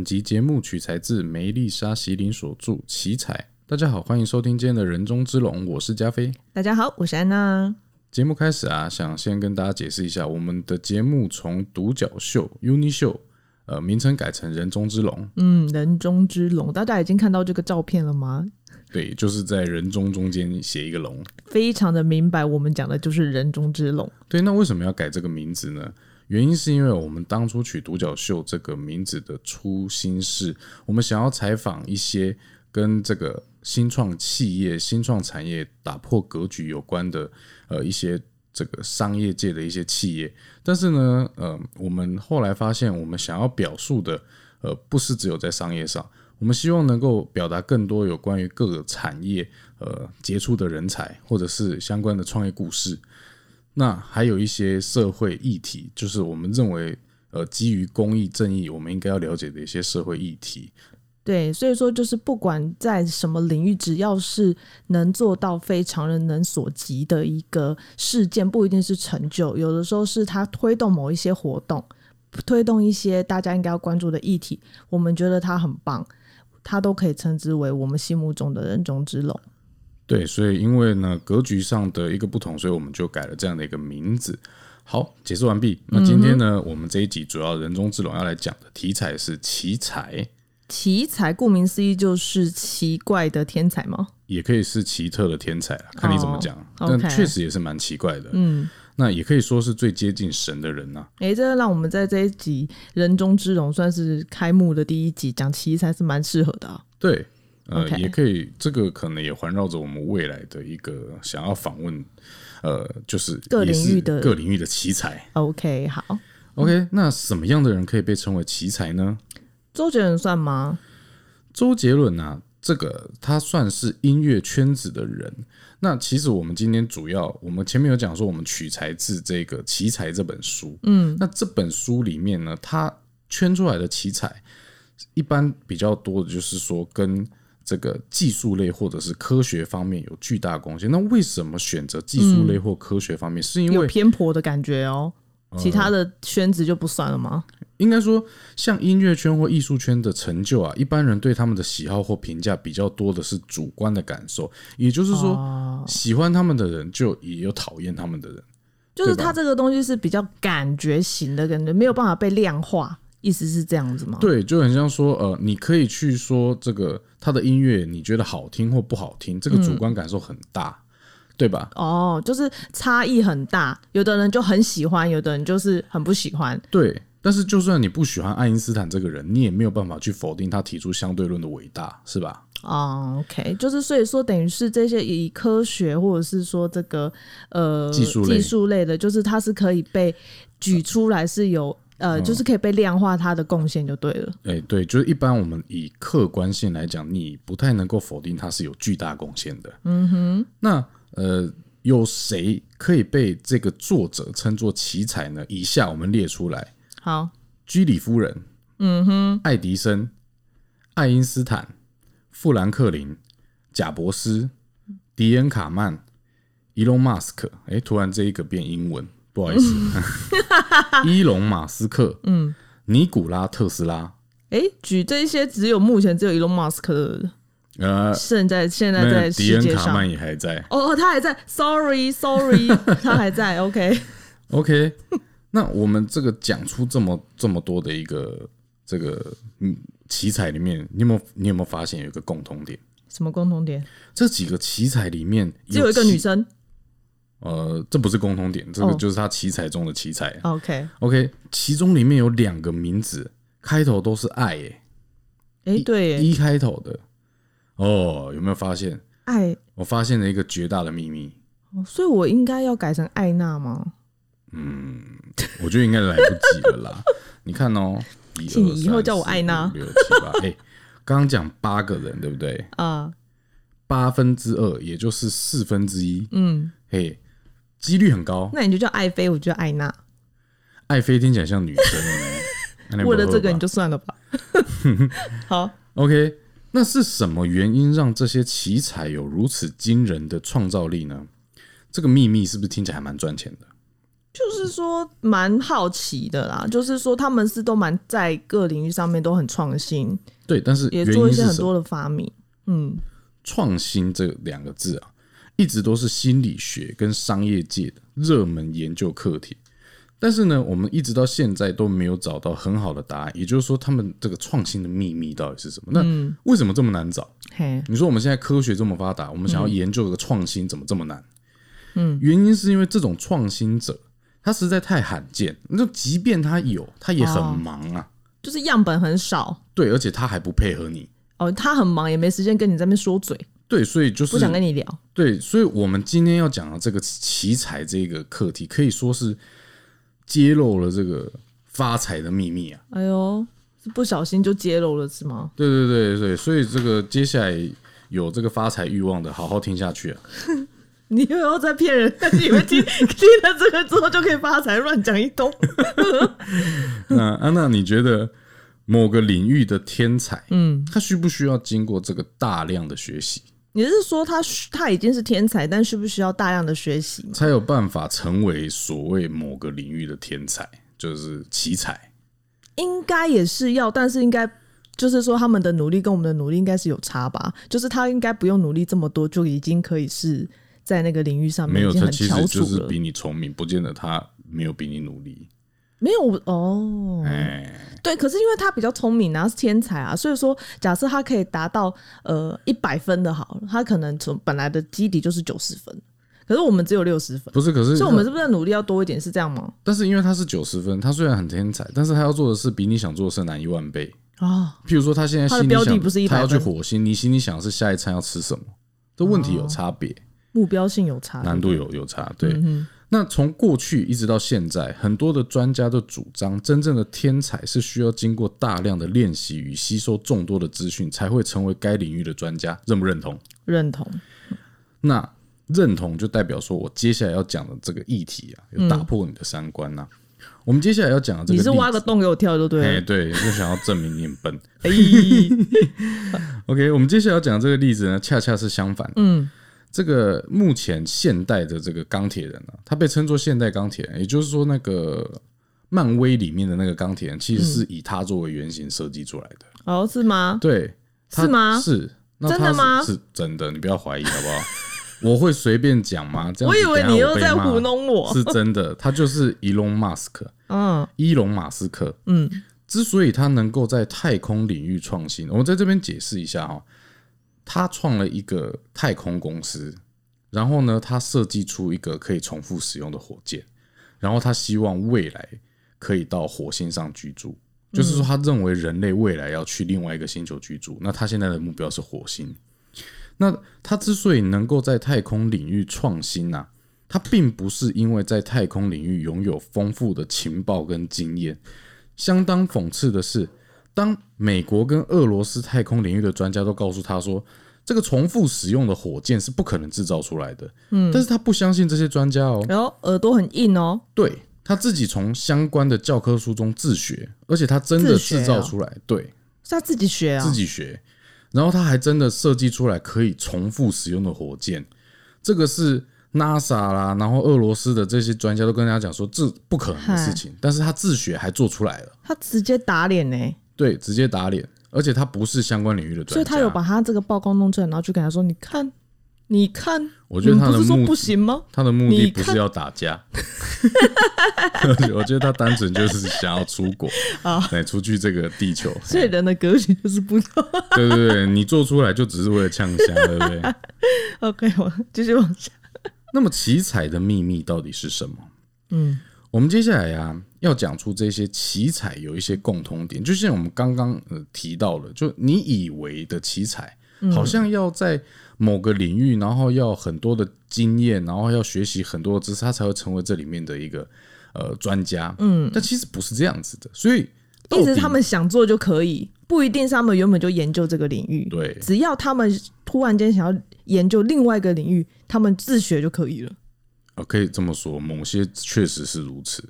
本集节目取材自梅丽莎·席琳所著《奇才》。大家好，欢迎收听今天的人中之龙，我是加菲。大家好，我是安娜。节目开始啊，想先跟大家解释一下，我们的节目从独角秀 （Uni 秀）呃名称改成人中之龙。嗯，人中之龙，大家已经看到这个照片了吗？对，就是在人中中间写一个龙，非常的明白，我们讲的就是人中之龙。对，那为什么要改这个名字呢？原因是因为我们当初取独角秀这个名字的初心是，我们想要采访一些跟这个新创企业、新创产业打破格局有关的呃一些这个商业界的一些企业。但是呢，呃，我们后来发现，我们想要表述的呃不是只有在商业上。我们希望能够表达更多有关于各个产业呃杰出的人才，或者是相关的创业故事。那还有一些社会议题，就是我们认为呃基于公益正义，我们应该要了解的一些社会议题。对，所以说就是不管在什么领域，只要是能做到非常人能所及的一个事件，不一定是成就，有的时候是他推动某一些活动，推动一些大家应该要关注的议题，我们觉得他很棒。它都可以称之为我们心目中的人中之龙。对，所以因为呢格局上的一个不同，所以我们就改了这样的一个名字。好，解释完毕。那今天呢，我们这一集主要人中之龙要来讲的题材是奇才。奇才顾名思义就是奇怪的天才吗？也可以是奇特的天才了，看你怎么讲。但确实也是蛮奇怪的。嗯。那也可以说是最接近神的人呐。哎，这让我们在这一集人中之龙算是开幕的第一集，讲奇才是蛮适合的啊。对，呃，也可以，这个可能也环绕着我们未来的一个想要访问，呃，就是各领域的各领域的奇才。OK，好，OK，那什么样的人可以被称为奇才呢？周杰伦算吗？周杰伦啊，这个他算是音乐圈子的人。那其实我们今天主要，我们前面有讲说，我们取材自这个奇才这本书。嗯，那这本书里面呢，他圈出来的奇才，一般比较多的就是说跟这个技术类或者是科学方面有巨大贡献。那为什么选择技术类或科学方面？是因为偏颇的感觉哦。其他的圈子就不算了吗？应该说，像音乐圈或艺术圈的成就啊，一般人对他们的喜好或评价比较多的是主观的感受，也就是说，喜欢他们的人就也有讨厌他们的人，就是他这个东西是比较感觉型的感觉，没有办法被量化，意思是这样子吗？对，就很像说，呃，你可以去说这个他的音乐，你觉得好听或不好听，这个主观感受很大。对吧？哦，就是差异很大，有的人就很喜欢，有的人就是很不喜欢。对，但是就算你不喜欢爱因斯坦这个人，你也没有办法去否定他提出相对论的伟大，是吧？哦，OK，就是所以说，等于是这些以科学或者是说这个呃技术技术类的，就是它是可以被举出来，是有呃，就是可以被量化它的贡献就对了。哎，对，就是一般我们以客观性来讲，你不太能够否定它是有巨大贡献的。嗯哼，那。呃，有谁可以被这个作者称作奇才呢？以下我们列出来。好，居里夫人，嗯哼，爱迪生、爱因斯坦、富兰克林、贾伯斯、迪恩卡曼、伊隆马斯克。哎，突然这一个变英文，不好意思。伊隆马斯克，嗯，尼古拉特斯拉。哎，举这些只有目前只有伊隆马斯克。呃，现在现在在世界上，卡曼也还在。哦，他还在。Sorry，Sorry，他还在。OK，OK。那我们这个讲出这么这么多的一个这个嗯奇才里面，你有没有你有没有发现有一个共同点？什么共同点？这几个奇才里面只有一个女生。呃，这不是共同点，这个就是他奇才中的奇才。OK，OK。其中里面有两个名字开头都是爱，哎，哎，对，一开头的。哦，有没有发现？爱，我发现了一个绝大的秘密。哦，所以我应该要改成艾娜吗？嗯，我觉得应该来不及了啦。你看哦，请你以后叫我艾娜。六七八，哎，刚刚讲八个人，对不对？啊，八分之二，也就是四分之一。嗯，嘿，几率很高。那你就叫爱妃，我就叫艾娜。爱妃听起来像女生为了 这个，你就算了吧。好，OK。那是什么原因让这些奇才有如此惊人的创造力呢？这个秘密是不是听起来还蛮赚钱的？就是说蛮好奇的啦，就是说他们是都蛮在各领域上面都很创新，对，但是也做一些很？多的发明。嗯，创新这两个字啊，一直都是心理学跟商业界的热门研究课题。但是呢，我们一直到现在都没有找到很好的答案。也就是说，他们这个创新的秘密到底是什么？那为什么这么难找？嘿，你说我们现在科学这么发达，我们想要研究这个创新，怎么这么难？嗯，原因是因为这种创新者他实在太罕见。那即便他有，他也很忙啊。就是样本很少对，而且他还不配合你。哦，他很忙，也没时间跟你在那边说嘴，对，所以就是不想跟你聊。对，所以我们今天要讲的这个奇才这个课题，可以说是揭露了这个发财的秘密啊！哎呦，是不小心就揭露了是吗？对对对对，所以这个接下来有这个发财欲望的，好好听下去啊！你又要在骗人？你以为听 听了这个之后就可以发财？乱讲一通。那安娜，你觉得某个领域的天才，嗯，他需不需要经过这个大量的学习，你是说他他已经是天才，但需不需要大量的学习？才有办法成为所谓某个领域的天才，就是奇才？应该也是要，但是应该就是说他们的努力跟我们的努力应该是有差吧？就是他应该不用努力这么多，就已经可以是在那个领域上面没有，他其。实就是比你聪明，不见得他没有比你努力。没有哦，哎，对，可是因为他比较聪明啊，是天才啊，所以说假设他可以达到呃一百分的好，他可能从本来的基底就是九十分，可是我们只有六十分，不是，可是所以我们是不是努力要多一点？是这样吗？但是因为他是九十分，他虽然很天才，但是他要做的事比你想做的事难一万倍。啊、譬如说，他现在心里想标的不是100他要去火星，你心里想的是下一餐要吃什么，这问题有差别，目标性有差，难度有有差。对，嗯那从过去一直到现在，很多的专家都主张，真正的天才是需要经过大量的练习与吸收众多的资讯，才会成为该领域的专家。认不认同？认同。那认同就代表说我接下来要讲的这个议题啊，有打破你的三观呐、我们接下来要讲的这个，你是挖个洞给我跳就对哎，了。对，就想要证明你很笨。哎，OK，我们接下来要讲的这个例子呢，恰恰是相反。嗯，这个目前现代的这个钢铁人啊，他被称作现代钢铁人，也就是说，那个漫威里面的那个钢铁人，其实是以他作为原型设计出来的。哦，是吗？对，他是吗是，那他是真的吗是真的，你不要怀疑好不好？我会随便讲吗？这样我以为你又在糊弄我。是真的，他就是伊隆马斯克，嗯伊隆马斯克。嗯，之所以他能够在太空领域创新，我在这边解释一下哈、他创了一个太空公司，然后呢，他设计出一个可以重复使用的火箭，然后他希望未来可以到火星上居住，就是说他认为人类未来要去另外一个星球居住，那他现在的目标是火星。那他之所以能够在太空领域创新呢、啊，他并不是因为在太空领域拥有丰富的情报跟经验。相当讽刺的是，当美国跟俄罗斯太空领域的专家都告诉他说，这个重复使用的火箭是不可能制造出来的，嗯，但是他不相信这些专家哦，然后耳朵很硬哦。对他自己从相关的教科书中自学，而且他真的制造啊出来，对是他自己学啊？自。己学，然后他还真的设计出来可以重复使用的火箭，这个是 NASA 啦，然后俄罗斯的这些专家都跟大家讲说这不可能的事情，但是他自学还做出来了，他直接打脸呢、对，直接打脸，而且他不是相关领域的专家，所以他有把他这个报告弄出来，然后就跟他说：“你看，你看，我觉得他的目不是说目不行吗？他的目的不是要打架，我觉得他单纯就是想要出国 啊，对，出去这个地球，所以人的格局就是不同。对对对，你做出来就只是为了呛虾，对不对？OK，我继续往下。那么奇彩的秘密到底是什么？嗯，我们接下来呀、要讲出这些奇才有一些共通点，就像我们刚刚呃提到了，就你以为的奇才，好像要在某个领域，然后要很多的经验，然后要学习很多的知识，他才会成为这里面的一个呃专家。嗯，但其实不是这样子的，所以一直他们想做就可以，不一定是他们原本就研究这个领域。对只要他们突然间想要研究另外一个领域，他们自学就可以了。呃可以这么说，某些确实是如此。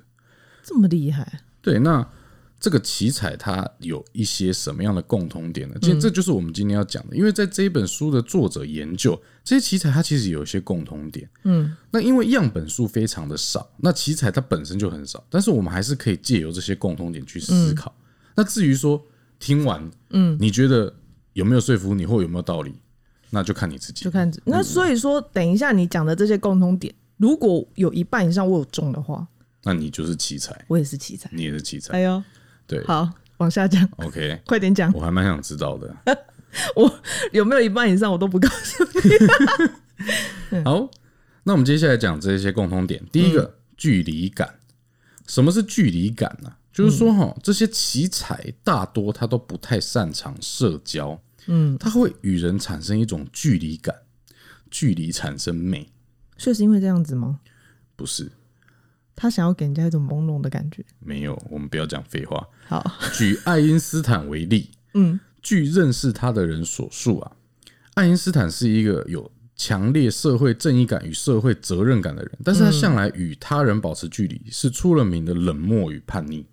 这么厉害？对，那这个奇才它有一些什么样的共通点呢？其实这就是我们今天要讲的，因为在这一本书的作者研究这些奇才，它其实有一些共通点。嗯，那因为样本数非常的少，那奇才它本身就很少，但是我们还是可以借由这些共通点去思考。那至于说听完，嗯，你觉得有没有说服你，或有没有道理，那就看你自己。就看那所以说，等一下你讲的这些共同点，如果有一半以上我有中的话，那你就是奇才，我也是奇才，你也是奇才。哎呦。对，好，往下讲。OK，快点讲。我还蛮想知道的。我有没有一半以上，我都不告诉你。好，那我们接下来讲这些共通点。第一个，距离感。什么是距离感呢？就是说，哈，这些奇才大多他都不太擅长社交。嗯，他会与人产生一种距离感，距离产生美。确实因为这样子吗？不是。他想要给人家一种朦胧的感觉。没有，我们不要讲废话。好，举爱因斯坦为例。嗯，据认识他的人所述啊，爱因斯坦是一个有强烈社会正义感与社会责任感的人，但是他向来与他人保持距离，是出了名的冷漠与叛逆。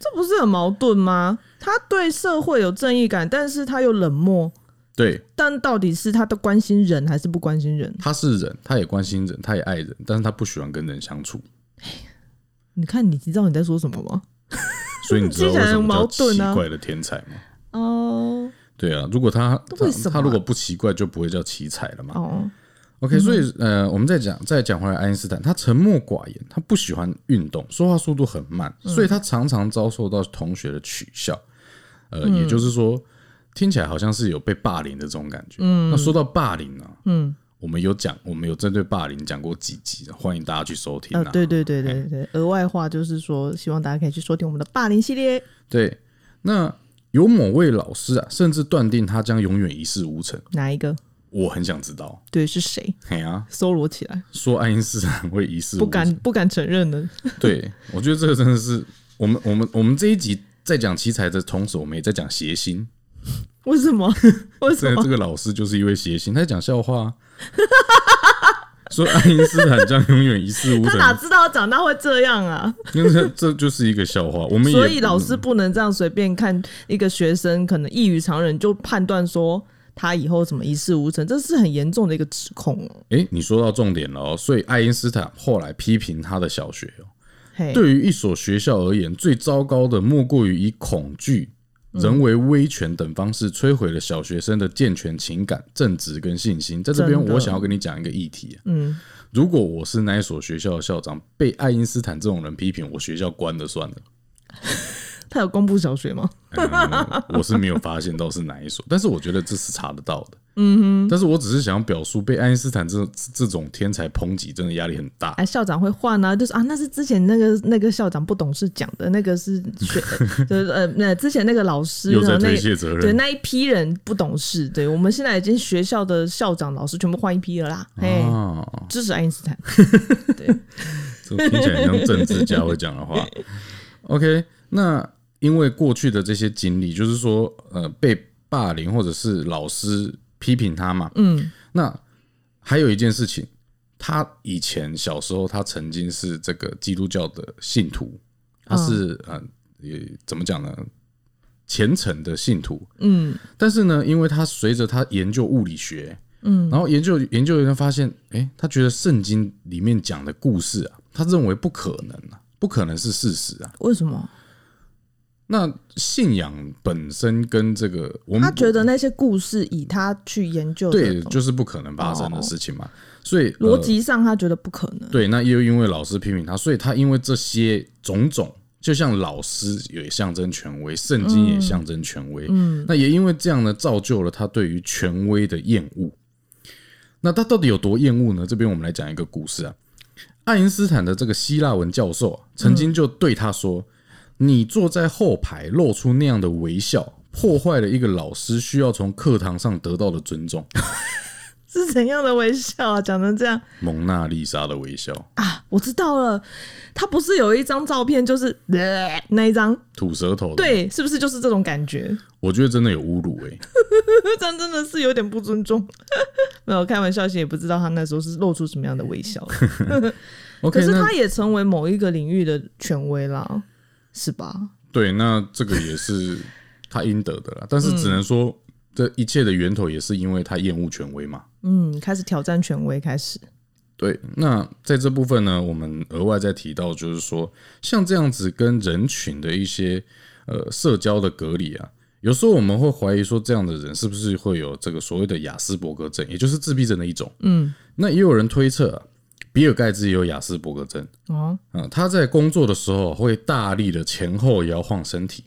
这不是很矛盾吗？他对社会有正义感，但是他又冷漠。对，但到底是他的关心人还是不关心人？他是人，他也关心人，他也爱人，但是他不喜欢跟人相处。你看，你知道你在说什么吗？所以你知道为什么叫奇怪的天才吗？哦，对啊，如果他他如果不奇怪，就不会叫奇才了嘛。哦，OK，所以呃，我们再讲再讲回来，爱因斯坦他沉默寡言，他不喜欢运动，说话速度很慢，所以他常常遭受到同学的取笑。呃，也就是说，听起来好像是有被霸凌的这种感觉。嗯，那说到霸凌呢？嗯。我们有讲，我们有针对霸凌讲过几集，欢迎大家去收听。啊，对对对对对，额外话就是说，希望大家可以去收听我们的霸凌系列。对，那有某位老师啊，甚至断定他将永远一事无成。哪一个？我很想知道。对，是谁？嘿啊，搜罗起来。说爱因斯坦会一事不敢不敢承认的。对，我觉得这个真的是我们我们我们这一集在讲奇才的同时，我们也在讲谐星。为什么？为什么？这个老师就是一位谐星，他在讲笑话。说爱因斯坦将永远一事无成，他哪知道长大会这样啊？因 为这就是一个笑话。我们所以老师不能这样随便看一个学生可能异于常人，就判断说他以后怎么一事无成，这是很严重的一个指控哦。哎，你说到重点了哦。所以爱因斯坦后来批评他的小学哦，对于一所学校而言，最糟糕的莫过于以恐惧。人为威权等方式摧毁了小学生的健全情感、正直跟信心。在这边，我想要跟你讲一个议题。嗯，如果我是那一所学校的校长，被爱因斯坦这种人批评，我学校关了算了。他有公布小学吗？我是没有发现到是哪一所，但是我觉得这是查得到的。嗯哼，但是我只是想表述被爱因斯坦这这种天才抨击，真的压力很大。哎，校长会换啊，就是啊，那是之前那个那个校长不懂事讲的，那个是学，就是呃，那之前那个老师又在推卸责任，对那一批人不懂事。对我们现在已经学校的校长老师全部换一批了啦。嘿，支持爱因斯坦。对，这听起来像政治家会讲的话。OK，那。因为过去的这些经历，就是说，呃，被霸凌或者是老师批评他嘛，嗯，那还有一件事情，他以前小时候他曾经是这个基督教的信徒，他是呃，也怎么讲呢？虔诚的信徒，嗯，但是呢，因为他随着他研究物理学，嗯，然后研究研究，人发现，哎，他觉得圣经里面讲的故事啊，他认为不可能啊，不可能是事实啊，为什么？那信仰本身跟这个，我们他觉得那些故事以他去研究，对，就是不可能发生的事情嘛。所以逻辑上他觉得不可能。对，那又因为老师批评他，所以他因为这些种种，就像老师也象征权威，圣经也象征权威。嗯，那也因为这样呢，造就了他对于权威的厌恶。那他到底有多厌恶呢？这边我们来讲一个故事啊。爱因斯坦的这个希腊文教授曾经就对他说。你坐在后排，露出那样的微笑，破坏了一个老师需要从课堂上得到的尊重。是怎样的微笑啊？讲成这样，蒙娜丽莎的微笑啊！我知道了，他不是有一张照片，就是 那一张吐舌头，对，是不是就是这种感觉？我觉得真的有侮辱哎，这 样真的是有点不尊重。没有开玩笑，也不知道他那时候是露出什么样的微笑。可是他也成为某一个领域的权威了。是吧？对，那这个也是他应得的啦。但是只能说，这一切的源头也是因为他厌恶权威嘛。嗯，开始挑战权威，开始。对，那在这部分呢，我们额外再提到，就是说，像这样子跟人群的一些呃社交的隔离啊，有时候我们会怀疑说，这样的人是不是会有这个所谓的雅斯伯格症，也就是自闭症的一种。嗯，那也有人推测、啊，比尔盖茨也有雅斯伯格症。哦，嗯，他在工作的时候会大力的前后摇晃身体。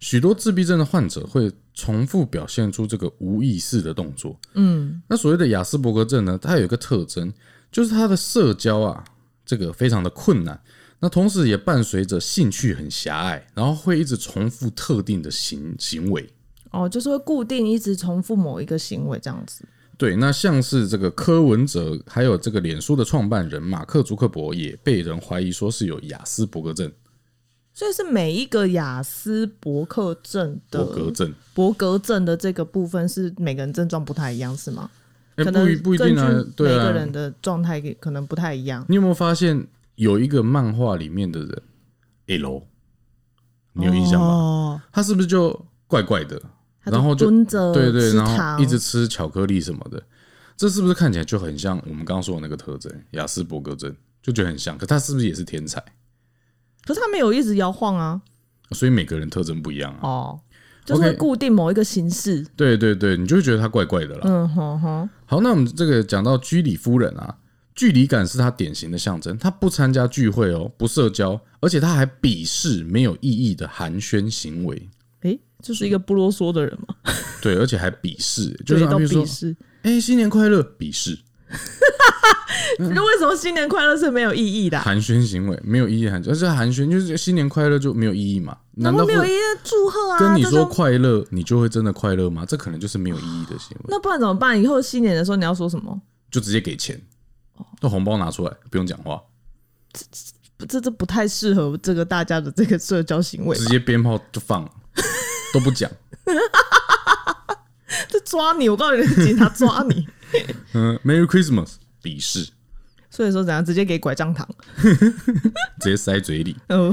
许多自闭症的患者会重复表现出这个无意识的动作。嗯，那所谓的雅斯伯格症呢，它有一个特征，就是他的社交啊，这个非常的困难。那同时也伴随着兴趣很狭隘，然后会一直重复特定的行行为。哦，就是会固定一直重复某一个行为这样子。对，那像是这个柯文哲，还有这个脸书的创办人马克·祖克伯，也被人怀疑说是有雅斯伯格症。所以是每一个雅斯伯克症的伯格症，伯格症的这个部分是每个人症状不太一样，是吗？哎、可能不一不一定啊每个。人的状态可能不太一样。你有没有发现有一个漫画里面的人 L，你有印象吗？哦，他是不是就怪怪的？他然后就蹲着对对，然后一直吃巧克力什么的，这是不是看起来就很像我们刚刚说的那个特征雅斯伯格症？就觉得很像，可他是不是也是天才？可是他没有一直摇晃啊。所以每个人特征不一样啊。哦，就是会固定某一个形式。对对对，你就会觉得他怪怪的啦。嗯哼哼，好，那我们这个讲到居里夫人啊，距离感是她典型的象征。她不参加聚会哦，不社交，而且她还鄙视没有意义的寒暄行为。诶，就是一个不啰嗦的人嘛，对，而且还鄙视，就是比如说。哎、新年快乐，鄙视 那为什么新年快乐是没有意义的啊？寒暄行为没有意义寒暄，而且寒暄就是新年快乐就没有意义嘛？难道没有意义的祝贺啊？跟你说快乐，你就会真的快乐吗？这可能就是没有意义的行为，那不然怎么办？以后新年的时候你要说什么？就直接给钱，那红包拿出来，不用讲话，这这这不太适合这个大家的这个社交行为直？接鞭炮就放，都不讲。这抓你，我告诉你，警察抓你。嗯，Merry Christmas，鄙视，所以说怎样，直接给拐杖糖。直接塞嘴里。哦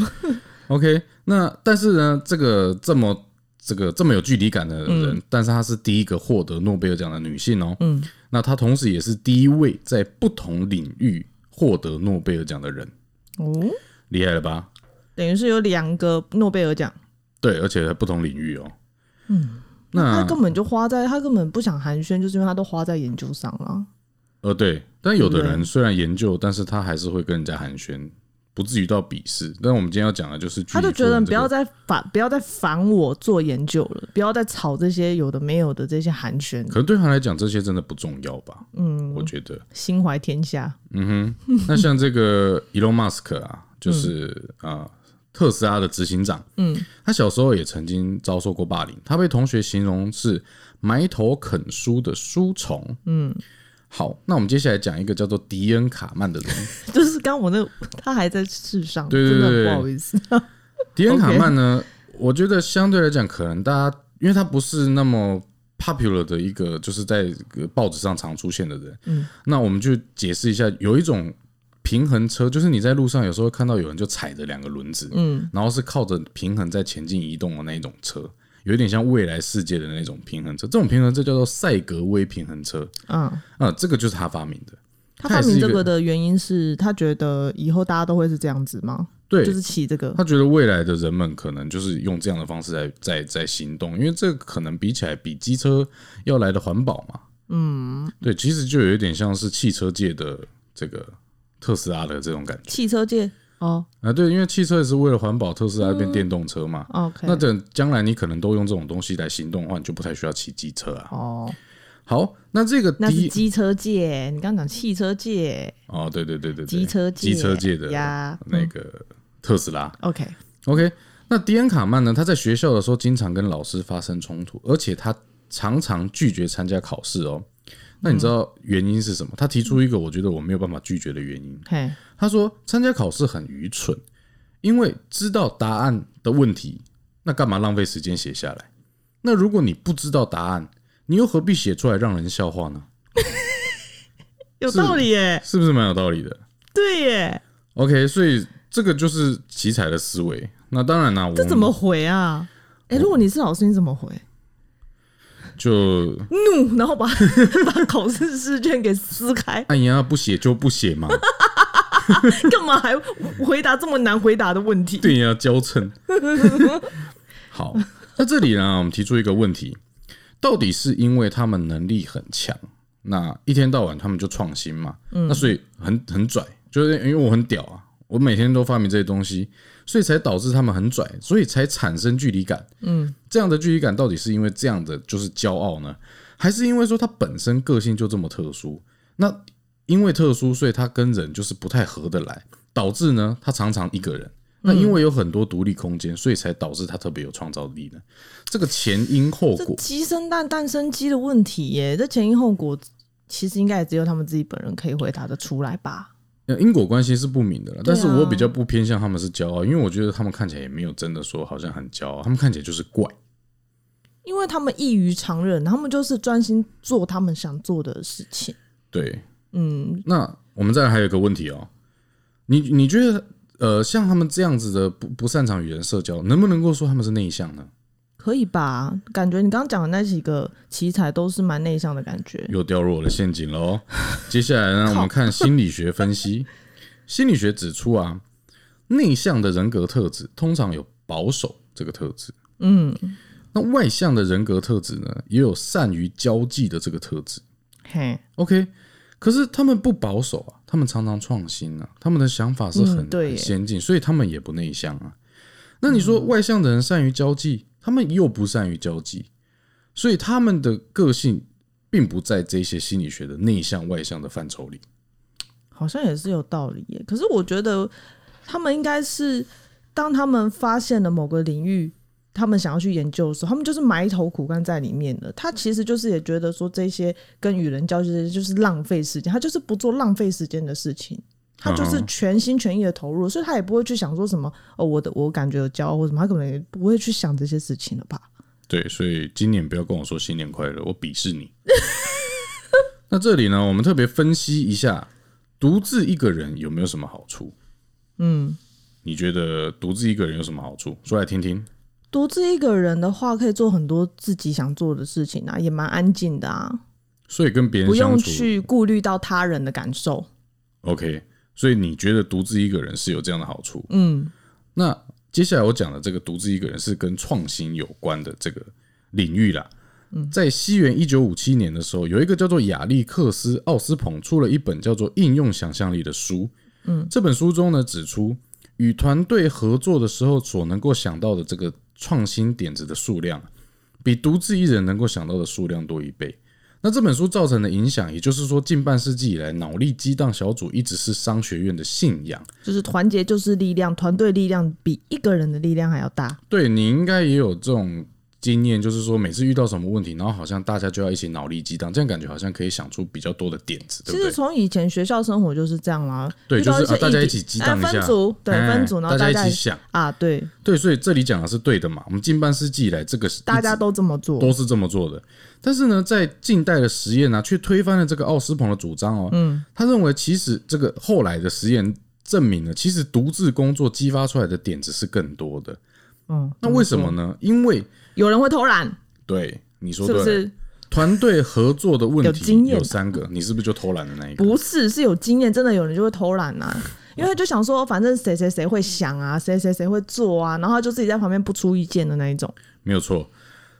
OK，那但是呢，这个这么这个这么有距离感的人，但是她是第一个获得诺贝尔奖的女性哦。嗯，那她同时也是第一位在不同领域获得诺贝尔奖的人，哦，厉害了吧？等于是有两个诺贝尔奖。对，而且在不同领域哦。嗯，那他根本就花在，他根本不想寒暄，就是因为他都花在研究上了。呃对，但有的人虽然研究，但是他还是会跟人家寒暄，不至于到鄙视。但我们今天要讲的就是，他就觉得不要再再烦，不要再烦我做研究了，不要再吵这些有的没有的这些寒暄，可能对他来讲，这些真的不重要吧？嗯，我觉得。心怀天下。嗯哼，那像这个 Elon Musk 啊，就是啊、呃特斯拉的执行长，嗯，他小时候也曾经遭受过霸凌，他被同学形容是埋头啃书的书虫。嗯，好，那我们接下来讲一个叫做迪恩卡曼的人。就是刚我那他还在世上，对对真的对很不好意思。迪恩卡 曼呢，我觉得相对来讲，可能大家因为他不是那么 popular 的一个，就是在这个报纸上常出现的人。嗯，那我们就解释一下，有一种平衡车，就是你在路上有时候看到有人就踩着两个轮子，嗯，然后是靠着平衡在前进移动的那一种车。有一点像未来世界的那种平衡车，这种平衡车叫做赛格威平衡车嗯，啊、这个就是他发明的。他发明这个的原因是他觉得以后大家都会是这样子吗？对，就是骑这个。他觉得未来的人们可能就是用这样的方式来在在行动，因为这个可能比起来比机车要来的环保嘛。嗯，对，其实就有一点像是汽车界的这个特斯拉的这种感觉汽车界哦啊。对，因为汽车也是为了环保，特斯拉变电动车嘛。，OK，那等将来你可能都用这种东西来行动的话，你就不太需要骑机车啊。哦，好，那这个那是机车界，你刚刚讲汽车界，哦，对对对对对，机车界机车界的呀那个特斯拉。OK，OK，那迪恩卡曼呢？他在学校的时候经常跟老师发生冲突，而且他常常拒绝参加考试哦。那你知道原因是什么？他提出一个我觉得我没有办法拒绝的原因。嘿，他说参加考试很愚蠢，因为知道答案的问题，那干嘛浪费时间写下来？那如果你不知道答案，你又何必写出来让人笑话呢？有道理耶，是不是蛮有道理的？对耶，OK，所以这个就是奇才的思维。那当然啦，我这怎么回啊？哎、如果你是老师，你怎么回？就怒，然后把 把考试试卷给撕开，哎呀不写就不写嘛，干嘛还回答这么难回答的问题？对呀，交称。好，那这里呢，我们提出一个问题：到底是因为他们能力很强，那一天到晚他们就创新嘛？那所以很很拽，就是因为我很屌啊，我每天都发明这些东西，所以才导致他们很拽，所以才产生距离感。嗯，这样的距离感到底是因为这样的就是骄傲呢，还是因为说他本身个性就这么特殊？那因为特殊，所以他跟人就是不太合得来，导致呢他常常一个人。那因为有很多独立空间，所以才导致他特别有创造力呢。这个前因后果，鸡生蛋，蛋生鸡的问题耶，这前因后果其实应该也只有他们自己本人可以回答的出来吧？呃因果关系是不明的了。啊但是我比较不偏向他们是骄傲，因为我觉得他们看起来也没有真的说好像很骄傲，他们看起来就是怪。因为他们异于常人，他们就是专心做他们想做的事情。对，嗯，那我们再来还有一个问题哦，你你觉得呃，像他们这样子的不不擅长与人社交，能不能够说他们是内向呢？可以吧？感觉你刚刚讲的那几个奇才都是蛮内向的感觉。又掉入我的陷阱了哦。接下来呢，我们看心理学分析。心理学指出啊，内向的人格特质通常有保守这个特质，嗯，那外向的人格特质呢，也有善于交际的这个特质。嘿，OK，可是他们不保守啊，他们常常创新啊，他们的想法是很、先进，所以他们也不内向啊。那你说外向的人善于交际，他们又不善于交际，所以他们的个性并不在这些心理学的内向外向的范畴里。好像也是有道理耶。可是我觉得他们应该是，当他们发现了某个领域，他们想要去研究的时候，他们就是埋头苦干在里面的。他其实就是也觉得说这些跟与人交际这些就是浪费时间，他就是不做浪费时间的事情。他就是全心全意的投入，所以他也不会去想说什么哦，我的我感觉有骄傲或什么，他可能也不会去想这些事情了吧？对，所以今年不要跟我说新年快乐，我鄙视你。那这里呢，我们特别分析一下，独自一个人有没有什么好处？嗯，你觉得独自一个人有什么好处？说来听听。独自一个人的话，可以做很多自己想做的事情啊，也蛮安静的啊，所以跟别人不用去顾虑到他人的感受。OK，所以你觉得独自一个人是有这样的好处？嗯那接下来我讲的这个独自一个人是跟创新有关的这个领域啦。在西元一九五七年的时候，有一个叫做亚历克斯·奥斯彭出了一本叫做《应用想象力》的书。嗯，这本书中呢指出，与团队合作的时候所能够想到的这个创新点子的数量，比独自一人能够想到的数量多一倍。那这本书造成的影响，也就是说，近半世纪以来，脑力激荡小组一直是商学院的信仰。就是团结就是力量，团队力量比一个人的力量还要大。对你应该也有这种经验，就是说每次遇到什么问题，然后好像大家就要一起脑力激荡，这样感觉好像可以想出比较多的点子，对其实？从以前学校生活就是这样啦，对就是啊大家一起激荡一下哎分组对哎分组，然后大家家一起想，啊，对，对，所以这里讲的是对的嘛。我们近半世纪以来，这个大家都这么做，都是这么做的。但是呢，在近代的实验呢、却推翻了这个奥斯彭的主张哦。嗯，他认为其实这个后来的实验证明了，其实独自工作激发出来的点子是更多的。嗯，那为什么呢？因为有人会偷懒？对你说对了，是不是？团队合作的问题有经验有三个，你是不是就偷懒的那一个？不是，是有经验，真的有人就会偷懒啊、因为就想说，反正谁谁谁会想啊，谁谁谁会做啊，然后他就自己在旁边不出意见的那一种。没有错。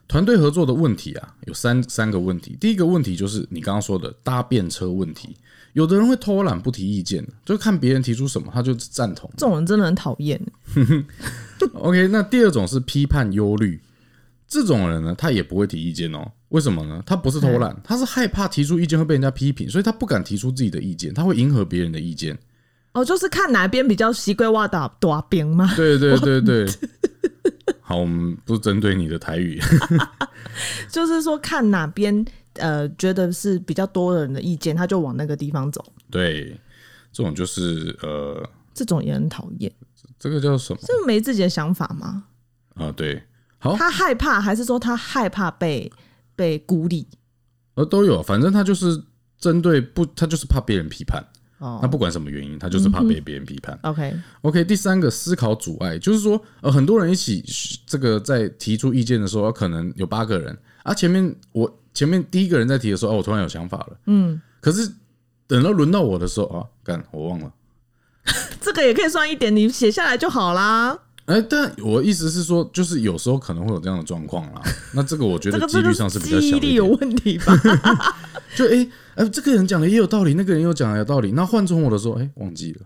团队合作的问题啊，有三三个问题。第一个问题就是你刚刚说的搭便车问题，有的人会偷懒不提意见，就看别人提出什么他就赞同。这种人真的很讨厌。OK，那第二种是批判忧虑，这种人呢，他也不会提意见哦。为什么呢？他不是偷懒，他是害怕提出意见会被人家批评，所以他不敢提出自己的意见，他会迎合别人的意见。哦，就是看哪边比较西龟挖打大边吗。对对对对。好，我们不是针对你的台语，就是说看哪边呃觉得是比较多人的意见，他就往那个地方走。对，这种就是呃，这种也很讨厌，这个叫什么这没自己的想法吗？啊？对，好，他害怕，还是说他害怕被被孤立？呃，都有，反正他就是针对不，他就是怕别人批判。哦那不管什么原因，他就是怕被别人批判。OK，OK，第三个思考阻碍，就是说，呃，很多人一起这个在提出意见的时候，可能有八个人啊，前面我前面第一个人在提的时候，哦，我突然有想法了，嗯，可是等到轮到我的时候啊，干，我忘了。这个也可以算一点，你写下来就好啦。哎、但我意思是说，就是有时候可能会有这样的状况啦。那这个我觉得几率上是比较记忆力小一点。有问题吧？就哎哎、这个人讲的也有道理，那个人又讲的有道理，那换成我的时候，哎、忘记了。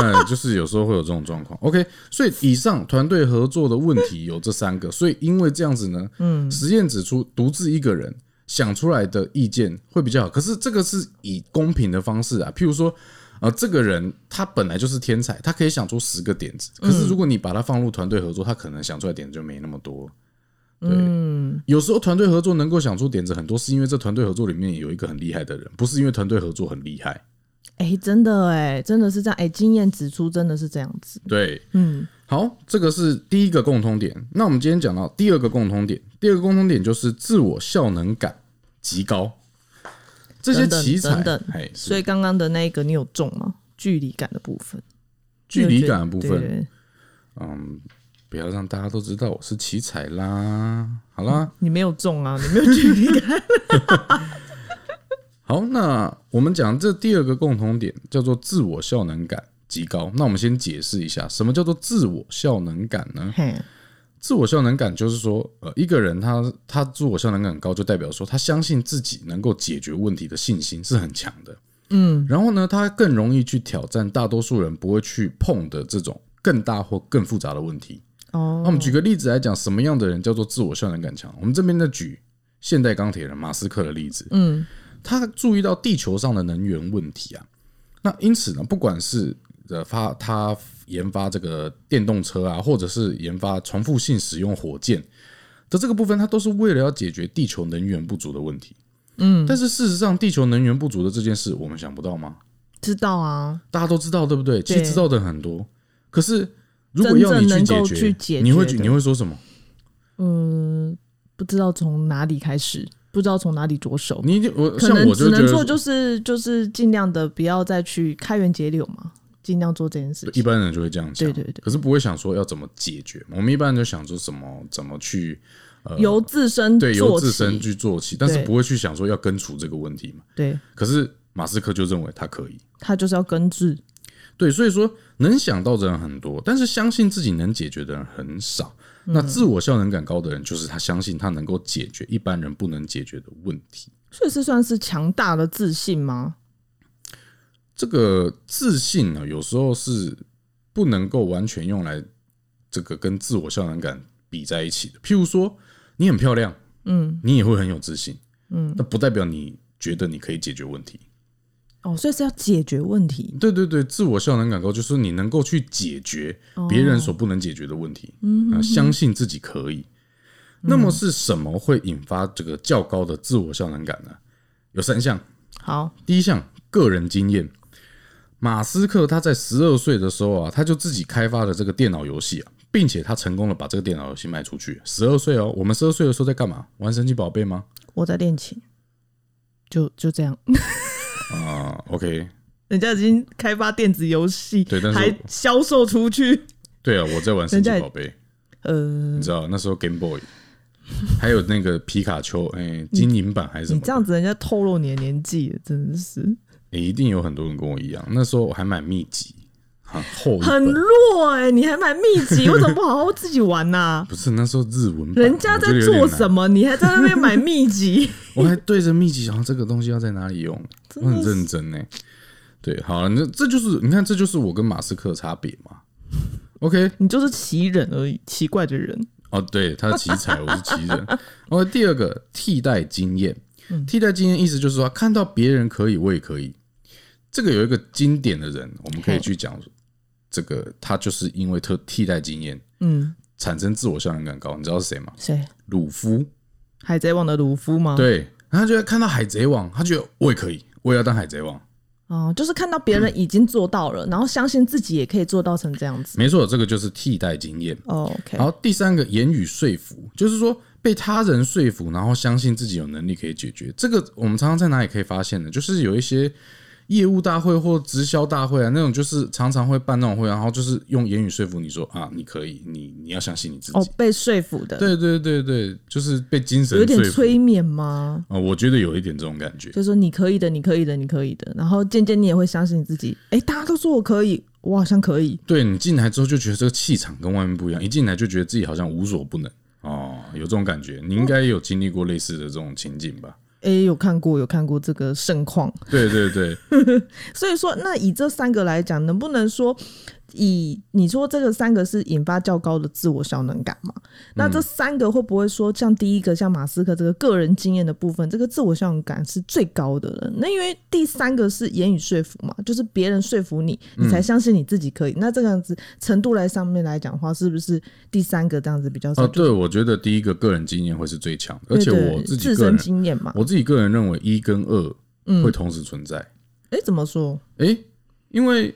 哎，就是有时候会有这种状况。OK，所以以上团队合作的问题有这三个，所以因为这样子呢，嗯，实验指出独自一个人想出来的意见会比较好。可是这个是以公平的方式啊，譬如说，呃，这个人他本来就是天才，他可以想出十个点子，可是如果你把他放入团队合作，他可能想出来点子就没那么多。对，有时候团队合作能够想出点子很多，是因为这团队合作里面有一个很厉害的人，不是因为团队合作很厉害。哎、真的哎，真的是这样哎，经验指出真的是这样子。对，嗯，好，这个是第一个共通点。那我们今天讲到第二个共通点，第二个共通点就是自我效能感极高。这些奇才等等，哎，是所以刚刚的那个你有中吗？距离感的部分，距离感的部分，嗯，不要让大家都知道我是奇才啦。好啦，你没有中啊，你没有距离感。好，那我们讲这第二个共同点叫做自我效能感极高。那我们先解释一下，什么叫做自我效能感呢？嘿，自我效能感就是说，呃，一个人他他自我效能感很高，就代表说他相信自己能够解决问题的信心是很强的。嗯，然后呢，他更容易去挑战大多数人不会去碰的这种更大或更复杂的问题。哦那我们举个例子来讲，什么样的人叫做自我效能感强？我们这边的举现代钢铁人马斯克的例子。嗯，他注意到地球上的能源问题啊，那因此呢，不管是呃发他研发这个电动车啊，或者是研发重复性使用火箭的这个部分，它都是为了要解决地球能源不足的问题。嗯，但是事实上，地球能源不足的这件事，我们想不到吗？知道啊，大家都知道，对不对？其实知道的很多，可是如果要你去解决你会的你会说什么？嗯，不知道从哪里开始，不知道从哪里着手，你我可能只能做就是就是尽量的不要再去开源节流嘛，尽量做这件事情。一般人就会这样想，对对对可是不会想说要怎么解决。我们一般人就想说怎么怎么去由自身呃对由自身去做起，但是不会去想说要根除这个问题嘛。对可是马斯克就认为他可以，他就是要根治。对，所以说能想到的人很多，但是相信自己能解决的人很少。嗯那自我效能感高的人，就是他相信他能够解决一般人不能解决的问题。所以是算是强大的自信吗？这个自信呢，有时候是不能够完全用来这个跟自我效能感比在一起的。譬如说，你很漂亮，嗯，你也会很有自信，嗯，那不代表你觉得你可以解决问题。哦，所以是要解决问题。对对对，自我效能感高，就是你能够去解决别人所不能解决的问题，嗯，相信自己可以。那么是什么会引发这个较高的自我效能感呢？有三项，好，第一项个人经验，马斯克他在十二岁的时候啊，他就自己开发了这个电脑游戏啊，并且他成功的把这个电脑游戏卖出去。十二岁哦，我们十二岁的时候在干嘛？玩神奇宝贝吗？我在练琴，就就这样。啊、o k 人家已经开发电子游戏，对但是还销售出去。对啊，我在玩神奇宝贝，呃你，知道那时候 Game Boy，还有那个皮卡丘，哎、金银版还是什么？你这样子，人家透露你的年纪了，真的是欸一定有很多人跟我一样，那时候我还买秘籍，很厚很。弱哎、你还买秘籍，为什么不好好自己玩呐、不是那时候日文，人家在做什么，你还在那边买秘籍？我 还对着秘籍想这个东西要在哪里用，我很认真呢。对，好了，那这就是你看，这就是我跟马斯克的差别嘛。OK，你就是奇人而已，奇怪的人。哦，对，他是奇才，我是奇人。哦，第二个替代经验，替代经验意思就是说，看到别人可以，我也可以。这个有一个经典的人，我们可以去讲，这个他就是因为特替代经验嗯，产生自我效能感高，你知道是谁吗？谁？鲁夫。海贼王的鲁夫吗？，对，然后他就会看到海贼王，他觉得我也可以，我也要当海贼王。哦，就是看到别人已经做到了，然后相信自己也可以做到成这样子。没错，这个就是替代经验。哦 OK，然后，第三个言语说服，就是说被他人说服，然后相信自己有能力可以解决。这个我们常常在哪里可以发现呢？就是有一些业务大会或直销大会啊，那种就是常常会办那种会，然后就是用言语说服你说啊，你可以，你你要相信你自己。哦，被说服的，对对对对，就是被精神有点催眠吗？啊、我觉得有一点这种感觉。就说你可以的，你可以的，你可以的，然后渐渐你也会相信你自己。哎，大家都说我可以，我好像可以。对你进来之后就觉得这个气场跟外面不一样，一进来就觉得自己好像无所不能哦，有这种感觉。你应该也有经历过类似的这种情景吧？哎，有看过，有看过这个盛况。对对对，所以说，那以这三个来讲，能不能说以你说这个三个是引发较高的自我效能感嘛？那这三个会不会说，像第一个像马斯克这个个人经验的部分，这个自我效能感是最高的了？那因为第三个是言语说服嘛，就是别人说服你，你才相信你自己可以。那这个样子程度来上面来讲的话，是不是第三个这样子比较？哦，对，我觉得第一个个人经验会是最强的，而且我自己自身个人，经验嘛。我自己个人认为一跟二会同时存在。哎、怎么说？诶，因为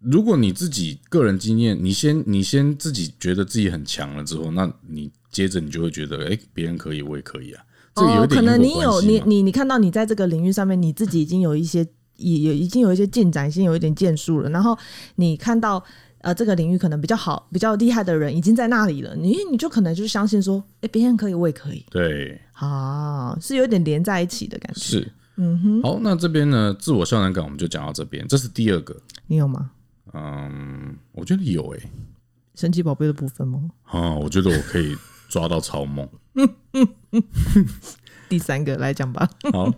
如果你自己个人经验，你先你先自己觉得自己很强了之后，那你接着你就会觉得，哎，别人可以，我也可以啊。这个有点可能你有你你你看到你在这个领域上面，你自己已经有一些也也已经有一些进展，已经有一点建树了。然后你看到呃这个领域可能比较好、比较厉害的人已经在那里了，你你就可能就相信说，哎、别人可以，我也可以对，啊，是有点连在一起的感觉。是，嗯哼。好，那这边呢，自我效能感我们就讲到这边，这是第二个。你有吗？嗯，我觉得有诶、神奇宝贝的部分吗？啊、我觉得我可以抓到超梦。第三个来讲吧。好，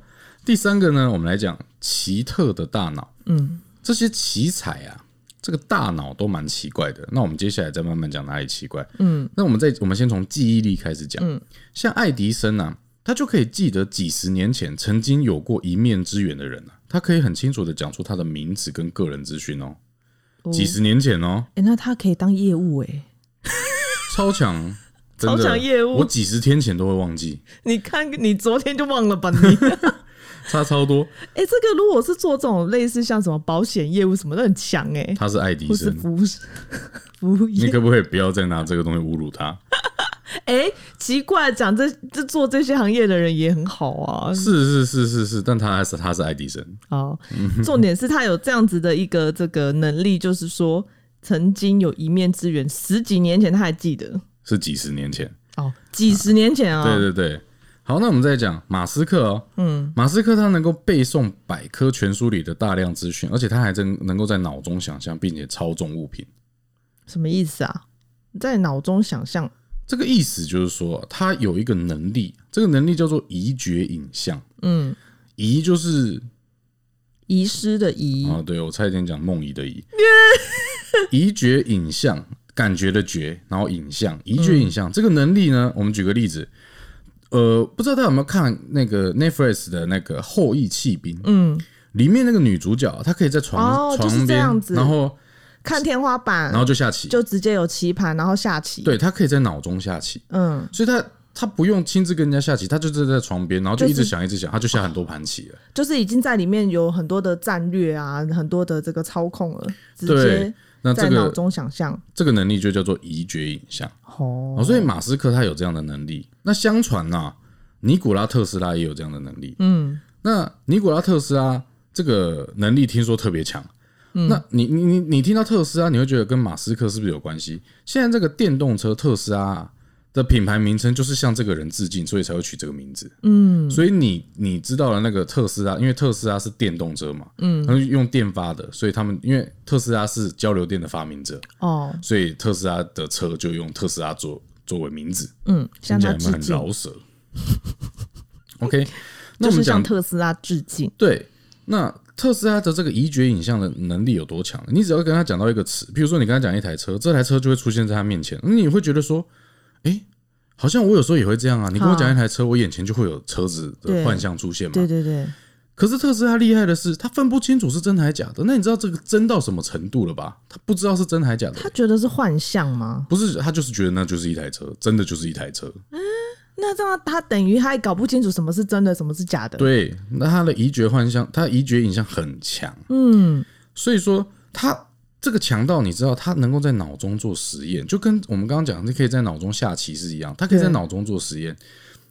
第三个呢，我们来讲奇特的大脑。嗯，这些奇才啊，这个大脑都蛮奇怪的。那我们接下来再慢慢讲哪里奇怪。嗯，那我们再我们先从记忆力开始讲。嗯，像爱迪生啊，他就可以记得几十年前曾经有过一面之缘的人啊，他可以很清楚的讲出他的名字跟个人资讯哦。哦。几十年前哦，哎、那他可以当业务哎、超强，超强业务。我几十天前都会忘记，你看你昨天就忘了吧你？差超多。哎、这个如果是做这种类似像什么保险业务什么都，很强哎、他是爱迪或是生，服务服务你。可不可以不要再拿这个东西侮辱他？哎、奇怪，讲这这做这些行业的人也很好啊。是是是是是，但他还是他是爱迪生，好，重点是他有这样子的一个这个能力，就是说曾经有一面之缘，十几年前他还记得是几十年前。哦，几十年前啊。对对对，好，那我们再讲马斯克哦，嗯，马斯克他能够背诵百科全书里的大量资讯，而且他还真能够在脑中想象并且操纵物品。什么意思啊？在脑中想象这个意思就是说，他有一个能力，这个能力叫做移觉影像。嗯，移就是遗失的遗，啊，对我差一点讲梦遗的遗，移觉影像，感觉的觉，然后影像，移觉影像、这个能力呢，我们举个例子，呃，不知道大家有没有看那个 Netflix 的那个《后羿弃兵》？嗯，里面那个女主角，她可以在床、哦床边然后看天花板，然后就下棋，就直接有棋盘，然后下棋。，对，他可以在脑中下棋，嗯，所以他他不用亲自跟人家下棋，他就是在床边，然后就一直就是想一直想，他就下很多盘棋了。就是已经在里面有很多的战略啊，很多的这个操控了，直接那在脑中想象。这个能力就叫做移觉影像。哦，哦，所以马斯克他有这样的能力。那相传呐、尼古拉特斯拉也有这样的能力。嗯，那尼古拉特斯拉这个能力听说特别强。嗯那你你你你听到特斯拉，你会觉得跟马斯克是不是有关系？现在这个电动车特斯拉啊的品牌名称就是向这个人致敬，所以才会取这个名字。嗯，所以你你知道了那个特斯拉，因为特斯拉是电动车嘛，嗯，用电发的，所以他们因为特斯拉是交流电的发明者，哦，所以特斯拉的车就用特斯拉作作为名字。嗯，向他致敬，饶舌？OK，那是我们讲向特斯拉致敬。对，那特斯拉的这个移觉影像的能力有多强？你只要跟他讲到一个词，比如说你跟他讲一台车，这台车就会出现在他面前，那你会觉得说，诶，好像我有时候也会这样啊。你跟我讲一台车，我眼前就会有车子的幻象出现嘛。对对对，可是特斯拉厉害的是，他分不清楚是真还假的。那你知道这个真到什么程度了吧？他不知道是真还假的他，觉得是幻象吗？不是他就是觉得那就是一台车，真的就是一台车。那这样他等于他也搞不清楚什么是真的，什么是假的。，对，那他的移觉幻象，他移觉影像很强，嗯，所以说他这个强盗你知道，他能够在脑中做实验，就跟我们刚刚讲，你可以在脑中下棋是一样，他可以在脑中做实验。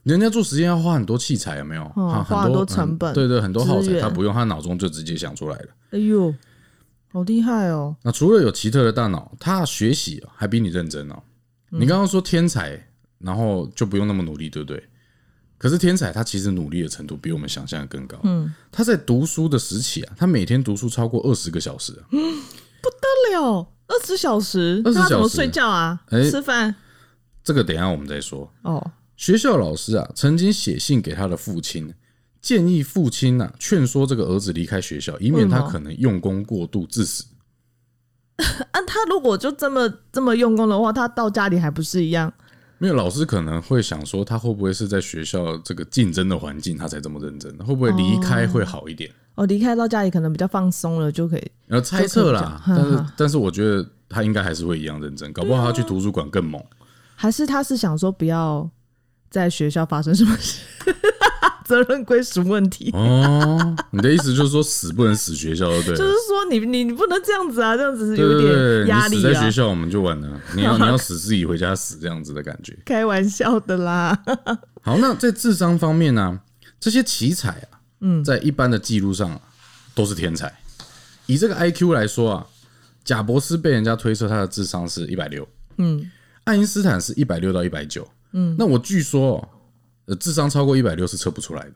人家做实验要花很多器材，有没有？很多多成本对对，很多耗材，他不用，他脑中就直接想出来了。哎呦，好厉害哦！那除了有奇特的大脑，他学习还比你认真哦。你刚刚说天才，然后就不用那么努力，对不对？可是天才他其实努力的程度比我们想象的更高。嗯，他在读书的时期啊，他每天读书超过二十个小时啊。得了，二十小时，20那他怎么睡觉啊？哎吃饭？这个等一下我们再说。哦，学校老师啊，曾经写信给他的父亲，建议父亲呐、劝说这个儿子离开学校，以免他可能用功过度致死。啊，他如果就这么这么用功的话，他到家里还不是一样？没有老师可能会想说，他会不会是在学校这个竞争的环境，他才这么认真？会不会离开会好一点？哦，离开到家里可能比较放松了，就可以。然后猜测啦，但是但是我觉得他应该还是会一样认真，搞不好他去图书馆更猛。还是他是想说不要在学校发生什么事，责任归属问题。哦，你的意思就是说死不能死学校，对就是说你你你不能这样子啊，这样子是对有点压力啊你死在学。校我们就完了，你要你要死自己回家死这样子的感觉。开玩笑的啦，好，那在智商方面呢、这些奇才啊，嗯，在一般的记录上、啊、都是天才。以这个 I Q 来说啊，贾博士被人家推测他的智商是一百六，嗯，爱因斯坦是一百六到一百九，嗯，那我据说、哦，呃，智商超过一百六是测不出来的，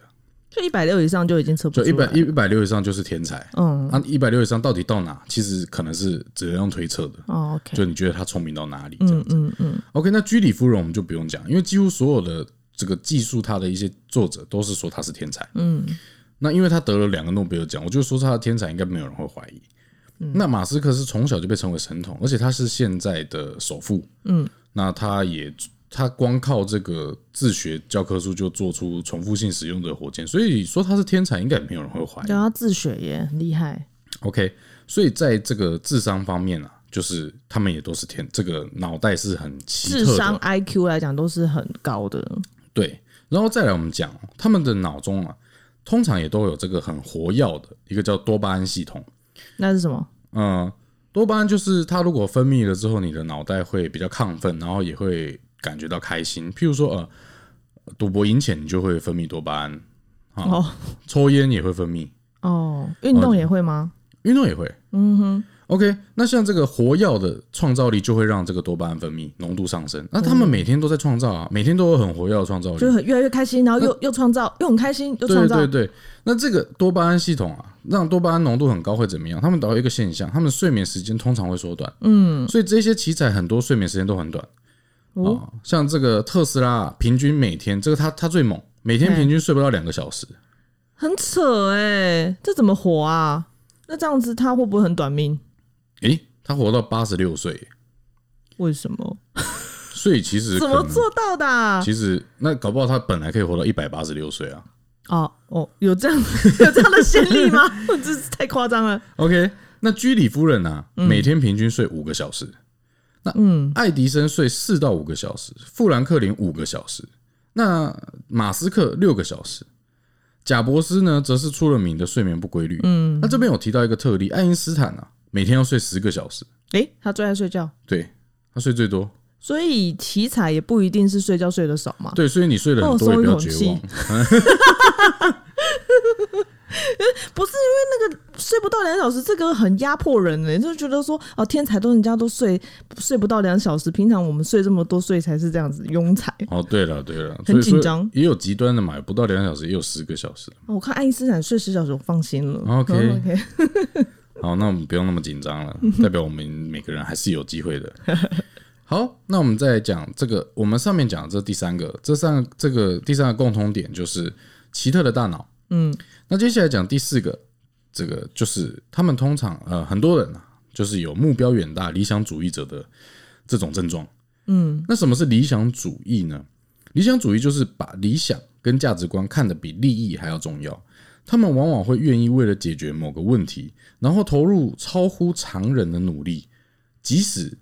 就一百六以上就已经测不就一出来百一一百六以上就是天才，嗯，那，一百六以上到底到哪，其实可能是只能用推测的，哦，OK，就你觉得他聪明到哪里这样子。嗯嗯 OK，那居里夫人我们就不用讲，因为几乎所有的这个技术他的一些作者都是说他是天才。嗯，那因为他得了两个诺贝尔奖，我就说他的天才应该没有人会怀疑。那马斯克是从小就被称为神童，而且他是现在的首富。嗯，那他也他光靠这个自学教科书就做出重复性使用的火箭，所以说他是天才，应该没有人会怀疑。叫他自学也，很厉害。OK，所以在这个智商方面啊，就是他们也都是天，这个脑袋是很奇特的。智商 IQ 来讲都是很高的。对，然后再来我们讲，他们的脑中啊，通常也都有这个很活跃的一个叫多巴胺系统。那是什么？嗯，多巴胺就是它如果分泌了之后，你的脑袋会比较亢奋，然后也会感觉到开心。譬如说，呃，赌博赢钱你就会分泌多巴胺，哦抽烟也会分泌，哦，运动也会吗？运动也会。嗯哼，OK，那像这个活药的创造力就会让这个多巴胺分泌浓度上升。那他们每天都在创造啊，每天都有很活跃的创造力，就很越来越开心，然后又又创造，又很开心，又创造。对对对，那这个多巴胺系统啊，让多巴胺浓度很高会怎么样？他们找到一个现象，他们睡眠时间通常会缩短。嗯，所以这些奇才很多睡眠时间都很短。哦哦，像这个特斯拉啊，平均每天这个他他最猛，每天平均睡不到两个小时。很扯哎，这怎么活啊？那这样子他会不会很短命？诶，他活到八十六岁，为什么？所以其实 怎么做到的啊、其实那搞不好他本来可以活到一百八十六岁啊。哦哦，有这样 有这样的先例吗？这是太夸张了。OK，那居里夫人呢、每天平均睡五个小时。那嗯，爱迪生睡四到五个小时，富兰克林五个小时，那马斯克六个小时，贾博斯呢，则是出了名的睡眠不规律。嗯，那这边有提到一个特例，爱因斯坦啊，每天要睡十个小时，诶，他最爱睡觉，对他睡最多。所以奇才也不一定是睡觉睡得少嘛。对，所以你睡得很多哦也不要绝望。不是因为那个睡不到两小时，这个很压迫人呢、就觉得说哦，天才都人家都睡睡不到两小时，平常我们睡这么多，所以才是这样子庸才。哦，对了对了，很紧张也有极端的嘛，不到两小时也有十个小时。哦我看爱因斯坦睡十小时，我放心了。OK 嗯 OK，好，那我们不用那么紧张了，代表我们每个人还是有机会的。好，那我们再来讲这个，我们上面讲的这第三个，这三个这个第三个共通点就是奇特的大脑。嗯，那接下来讲第四个，这个就是他们通常呃很多人啊，就是有目标远大、理想主义者的这种症状。嗯，那什么是理想主义呢？理想主义就是把理想跟价值观看得比利益还要重要。他们往往会愿意为了解决某个问题，然后投入超乎常人的努力，即使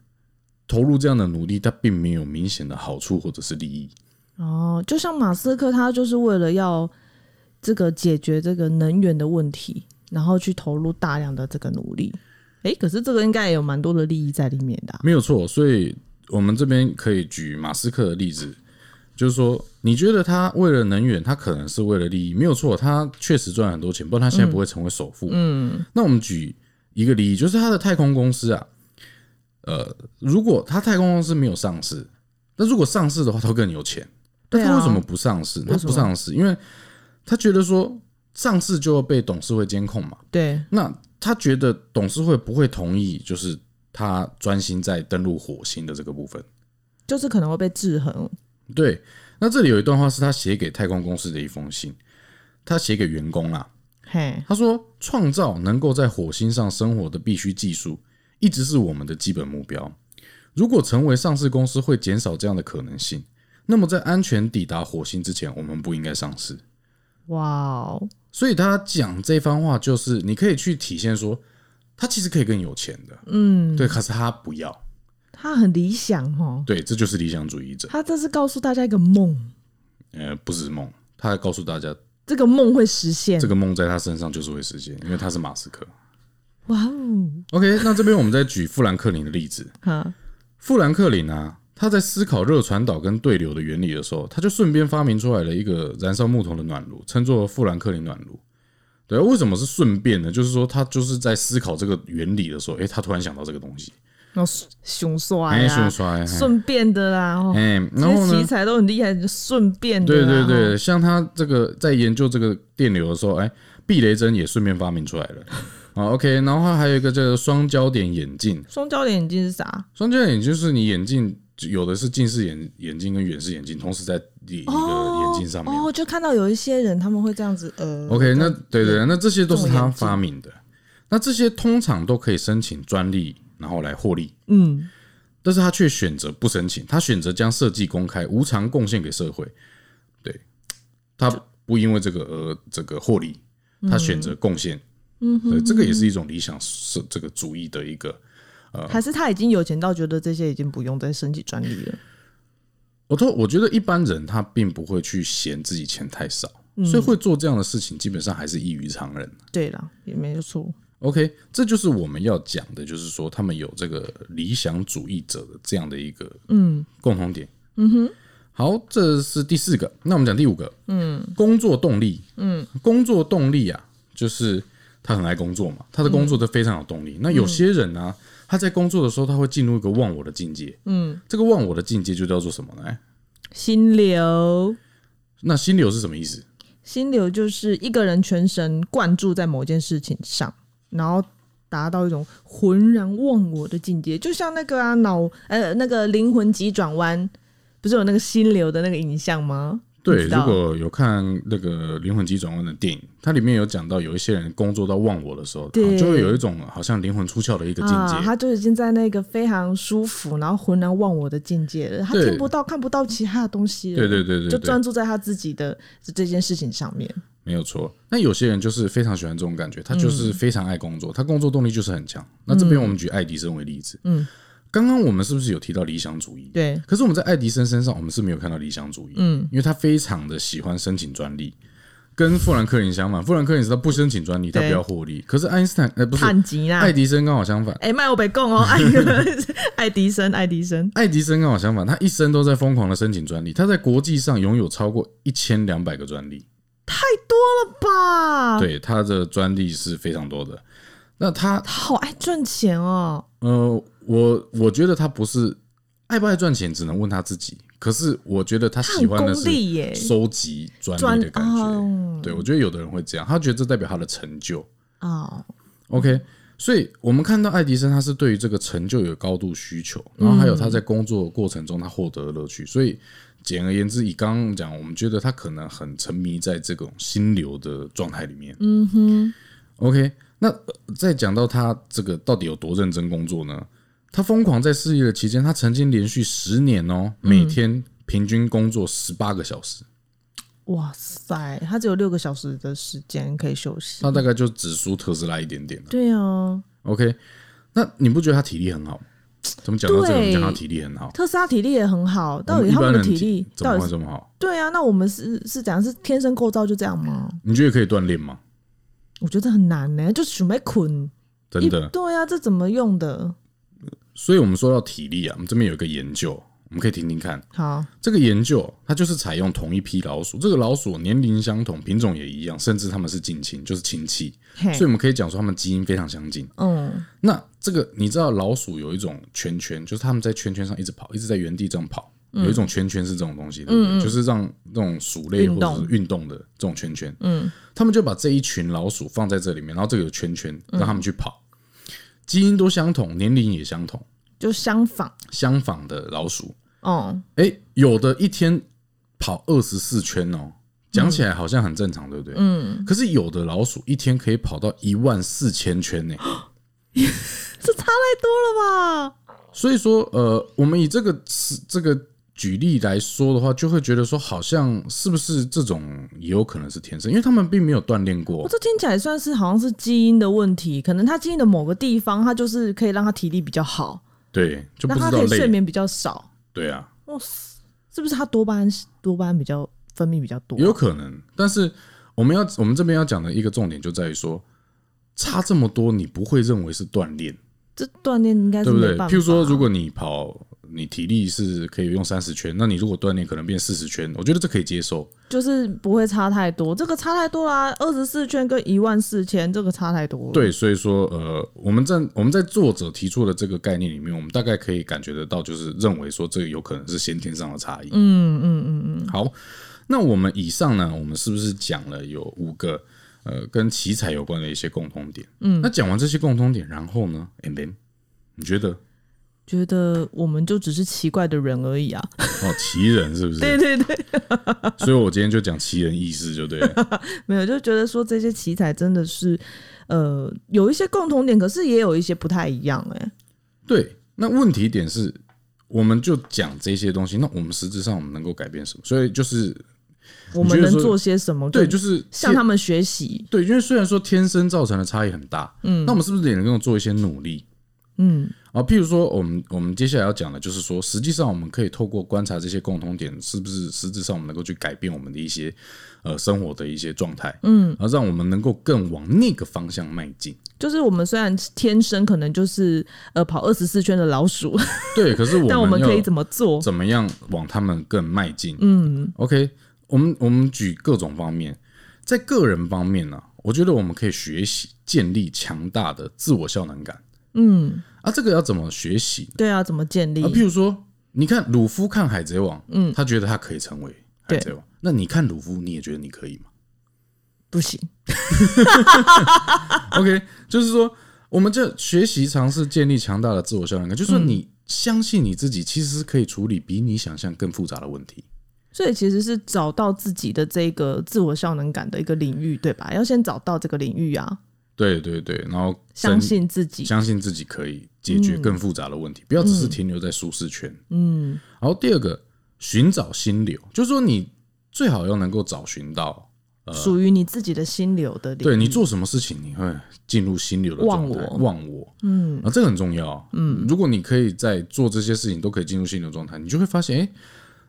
投入这样的努力，它并没有明显的好处或者是利益。哦，就像马斯克，他就是为了要这个解决这个能源的问题，然后去投入大量的这个努力。诶，可是这个应该也有蛮多的利益在里面的啊、没有错，所以我们这边可以举马斯克的例子。就是说，你觉得他为了能源，他可能是为了利益，没有错，他确实赚很多钱，不然他现在不会成为首富。嗯，那我们举一个例子，就是他的太空公司啊，呃，如果他太空公司没有上市，那如果上市的话，他会更有钱。但他为什么不上市？他不上市，因为他觉得说上市就要被董事会监控嘛。对，那他觉得董事会不会同意，就是他专心在登陆火星的这个部分。就是可能会被制衡。对，那这里有一段话是他写给太空公司的一封信，他写给员工啊，嘿，他说：“创造能够在火星上生活的必须技术，一直是我们的基本目标。如果成为上市公司会减少这样的可能性，那么在安全抵达火星之前，我们不应该上市。哇哦，所以他讲这番话，就是你可以去体现说，他其实可以更有钱的，嗯，对，可是他不要，他很理想哦，对，这就是理想主义者。他这是告诉大家一个梦，呃，不是梦，他还告诉大家，这个梦会实现。这个梦在他身上就是会实现，因为他是马斯克。哇哦，OK，那这边我们再举富兰克林的例子。哈，富兰克林啊，他在思考热传导跟对流的原理的时候，他就顺便发明出来了一个燃烧木头的暖炉，称作富兰克林暖炉。对，为什么是顺便呢？就是说他就是在思考这个原理的时候，诶，他突然想到这个东西，然后熊刷哎，呀顺，刷，哎顺便的啦，哦，哎，这然后呢？些奇才都很厉害，就顺便的对啦。对对，哦，像他这个在研究这个电流的时候，哎，避雷针也顺便发明出来了。啊，OK，然后他还有一个这个双焦点眼镜，双焦点眼镜是啥？双焦点眼镜就是你眼镜有的是近视眼眼镜跟远视眼镜同时在一一个眼镜上面。哦，就看到有一些人他们会这样子，呃 OK，那对对，那这些都是他发明的。那这些通常都可以申请专利，然后来获利，嗯，但是他却选择不申请，他选择将设计公开，无偿贡献给社会。对，他不因为这个而这个获利，他选择贡献。嗯，对，这个也是一种理想是这个主义的一个。还是他已经有钱到觉得这些已经不用再申请专利了。我都我觉得一般人他并不会去嫌自己钱太少，所以会做这样的事情，基本上还是异于常人。对啦，也没有错。OK，这就是我们要讲的，就是说他们有这个理想主义者的这样的一个嗯共同点。嗯哼，好，这是第四个，那我们讲第五个。嗯，工作动力。嗯，工作动力啊，就是他很爱工作嘛，他的工作都非常有动力。那有些人呢、他在工作的时候，他会进入一个忘我的境界。嗯，这个忘我的境界就叫做什么呢？哎心流，那心流是什么意思？心流就是一个人全神贯注在某件事情上，然后达到一种浑然忘我的境界，就像那个啊脑呃那个灵魂急转弯，不是有那个心流的那个影像吗？对，如果有看那个《灵魂急转弯》的电影，它里面有讲到有一些人工作到忘我的时候，对就会有一种好像灵魂出窍的一个境界。啊，他就已经在那个非常舒服，然后浑然忘我的境界了，他对听不到、看不到其他的东西了，对对对对对就专，注在他自己的这这件事情上面。没有错。那有些人就是非常喜欢这种感觉，他就是非常爱工作，他工作动力就是很强。那这边我们举爱迪生为例子，嗯，刚刚我们是不是有提到理想主义？对，可是我们在爱迪生身上，我们是没有看到理想主义，嗯，因为他非常的喜欢申请专利。跟富兰克林相反，富兰克林是他不申请专利，他不对要获利。可是爱因斯坦，呃，不是爱，迪生刚好相反，哎，麦我被供哦，爱爱迪生，爱迪生，爱迪生刚好相反，他一生都在疯狂的申请专利，他在国际上拥有超过一千两百个专利，太多了吧？，对他的专利是非常多的。那他他好爱赚钱哦。呃，我我觉得他不是爱不爱赚钱，只能问他自己。可是我觉得他喜欢的是，收集专专利的感觉。哦对，我觉得有的人会这样，他觉得这代表他的成就。哦，OK，所以我们看到爱迪生他是对于这个成就有高度需求，然后还有他在工作过程中他获得的乐趣。所以简而言之，以刚刚讲，我们觉得他可能很沉迷在这种心流的状态里面。嗯哼，OK，那呃再讲到他这个到底有多认真工作呢？他疯狂在事业的期间，他曾经连续十年哦，每天平均工作十八个小时，哇塞，他只有六个小时的时间可以休息。他大概就只输特斯拉一点点了。对啊，OK，那你不觉得他体力很好吗？怎么讲到这讲他体力很好，特斯拉体力也很好，到底他们的体力怎么到底是会这么好？对啊？那我们是是怎样？是天生构造就这样吗？你觉得可以锻炼吗？我觉得很难呢、就准备捆。真的，对啊，这怎么用的？所以我们说到体力啊，我们这边有一个研究，我们可以听听看。好，这个研究它就是采用同一批老鼠，这个老鼠年龄相同，品种也一样，甚至它们是近亲，就是亲戚，嘿所以我们可以讲说它们基因非常相近。嗯，那这个你知道老鼠有一种圈圈，就是它们在圈圈上一直跑，一直在原地这样跑。有一种圈圈是这种东西，对不对？就是让那种鼠类或者是运动的这种圈圈。嗯，他们就把这一群老鼠放在这里面，然后这个有圈圈让他们去跑，基因都相同，年龄也相同，就相仿，相仿的老鼠。哦，哎，有的一天跑二十四圈哦，讲起来好像很正常，对不对？嗯。可是有的老鼠一天可以跑到一万四千圈呢。这差太多了吧？所以说，呃，我们以这个是这个举例来说的话，就会觉得说，好像是不是这种也有可能是天生，因为他们并没有锻炼过我。这听起来算是好像是基因的问题，可能他基因的某个地方，他就是可以让他体力比较好，对，就不那他知道累。可以睡眠比较少。对啊，哇塞，是不是他多巴胺多巴胺比较分泌比较多？有可能。但是我们要我们这边要讲的一个重点就在于说，差这么多，你不会认为是锻炼。这锻炼应该是对不对？譬如说，如果你跑，你体力是可以用三十圈，那你如果锻炼可能变四十圈，我觉得这可以接受。就是不会差太多，这个差太多啦，二十四圈跟一万四千，这个差太多了。对，所以说，呃，我们在我们在作者提出的这个概念里面，我们大概可以感觉得到，就是认为说这个有可能是先天上的差异。嗯嗯嗯嗯，好，那我们以上呢，我们是不是讲了有五个呃跟奇才有关的一些共通点？嗯，那讲完这些共通点，然后呢，and then 你觉得觉得我们就只是奇怪的人而已啊。哦，奇人是不是？对 对对，所以我今天就讲奇人异事，就对了。没有就觉得说这些奇才真的是呃有一些共同点，可是也有一些不太一样哎、对，那问题点是，我们就讲这些东西，那我们实质上我们能够改变什么？所以就是我们能做些什么？对，就是向他们学习。对，因为虽然说天生造成的差异很大，嗯，那我们是不是也能够做一些努力？嗯，啊，譬如说，我们我们接下来要讲的就是说，实际上我们可以透过观察这些共同点，是不是实质上我们能够去改变我们的一些呃生活的一些状态，嗯，而让我们能够更往那个方向迈进。就是我们虽然天生可能就是呃跑二十四圈的老鼠，对，可是 我但我们可以怎么做？怎么样往他们更迈进？嗯，OK，我们我们举各种方面，在个人方面呢、我觉得我们可以学习建立强大的自我效能感。嗯，啊，这个要怎么学习？对啊，怎么建立啊，？譬如说，你看鲁夫看海贼王，嗯，他觉得他可以成为海贼王，那你看鲁夫，你也觉得你可以吗不行？OK，就是说，我们这学习尝试建立强大的自我效能感，就是说你相信你自己，其实是可以处理比你想象更复杂的问题。所以其实是找到自己的这个自我效能感的一个领域，对吧？要先找到这个领域啊，对对对，然后相信自己。相信自己可以解决更复杂的问题，不要只是停留在舒适圈。嗯，然后第二个，寻找心流，就是说你最好要能够找寻到，属于你自己的心流的。对你做什么事情你会进入心流的状态，忘我忘我，嗯，啊，这个很重要，嗯，如果你可以在做这些事情都可以进入心流状态，你就会发现，哎、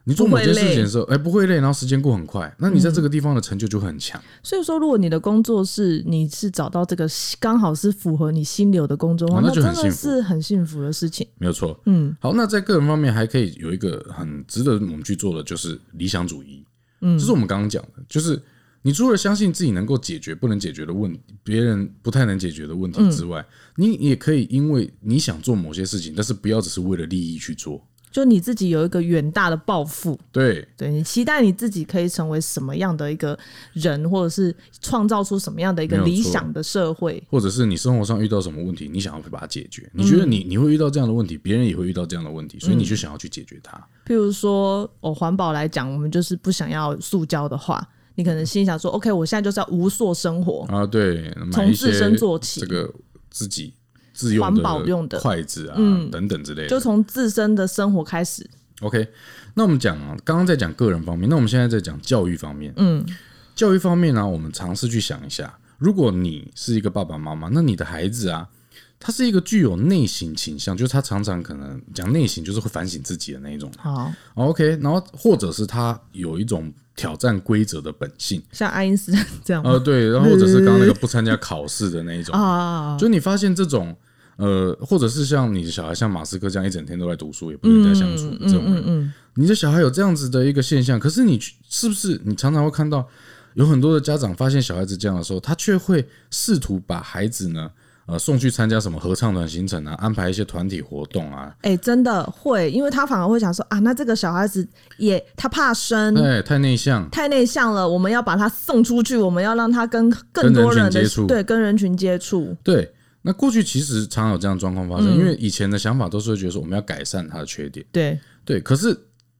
你做某件事情的时候，哎、不会累，然后时间过很快，那你在这个地方的成就就会很强。所以说，如果你的工作是你是找到这个刚好是符合你心流的工作的话，哦那就真的很幸福。是很幸福的事情。没有错，嗯，好，那在个人方面还可以有一个很值得我们去做的，就是理想主义，嗯，这是我们刚刚讲的，就是你除了相信自己能够解决不能解决的问题，别人不太能解决的问题之外，你也可以因为你想做某些事情，但是不要只是为了利益去做，就你自己有一个远大的抱负，对，对你期待你自己可以成为什么样的一个人，或者是创造出什么样的一个理想的社会。或者是你生活上遇到什么问题，你想要去把它解决，你觉得你你会遇到这样的问题，别人也会遇到这样的问题，所以你就想要去解决它。譬如说，哦，环保来讲，我们就是不想要塑胶的话，你可能心想说，OK，我现在就是要无塑生活，啊，对，从自身做起。这个自己自用环保用的。筷子啊、等等之类的，就从自身的生活开始。OK，那我们讲啊，刚刚在讲个人方面，那我们现在在讲教育方面。嗯，教育方面呢、我们尝试去想一下，如果你是一个爸爸妈妈，那你的孩子啊，他是一个具有内省倾向，就是他常常可能讲内省，就是会反省自己的那一种。好。OK，然后或者是他有一种挑战规则的本性，像爱因斯坦这样吗？呃，对，然后或者是刚刚那个不参加考试的那一种，啊，就你发现这种呃，或者是像你的小孩像马斯克这样一整天都在读书，也不跟人家相处这种人，嗯你的小孩有这样子的一个现象，可是你去是不是你常常会看到有很多的家长发现小孩子这样的时候，他却会试图把孩子呢，呃，送去参加什么合唱团行程啊，安排一些团体活动啊，哎、真的会，因为他反而会想说啊，那这个小孩子也他怕生。哎，太内向，太内向了，我们要把他送出去，我们要让他跟更多人的人接触对跟人群接触，对。那过去其实常有这样的状况发生，因为以前的想法都是会觉得说我们要改善他的缺点，对，对。可是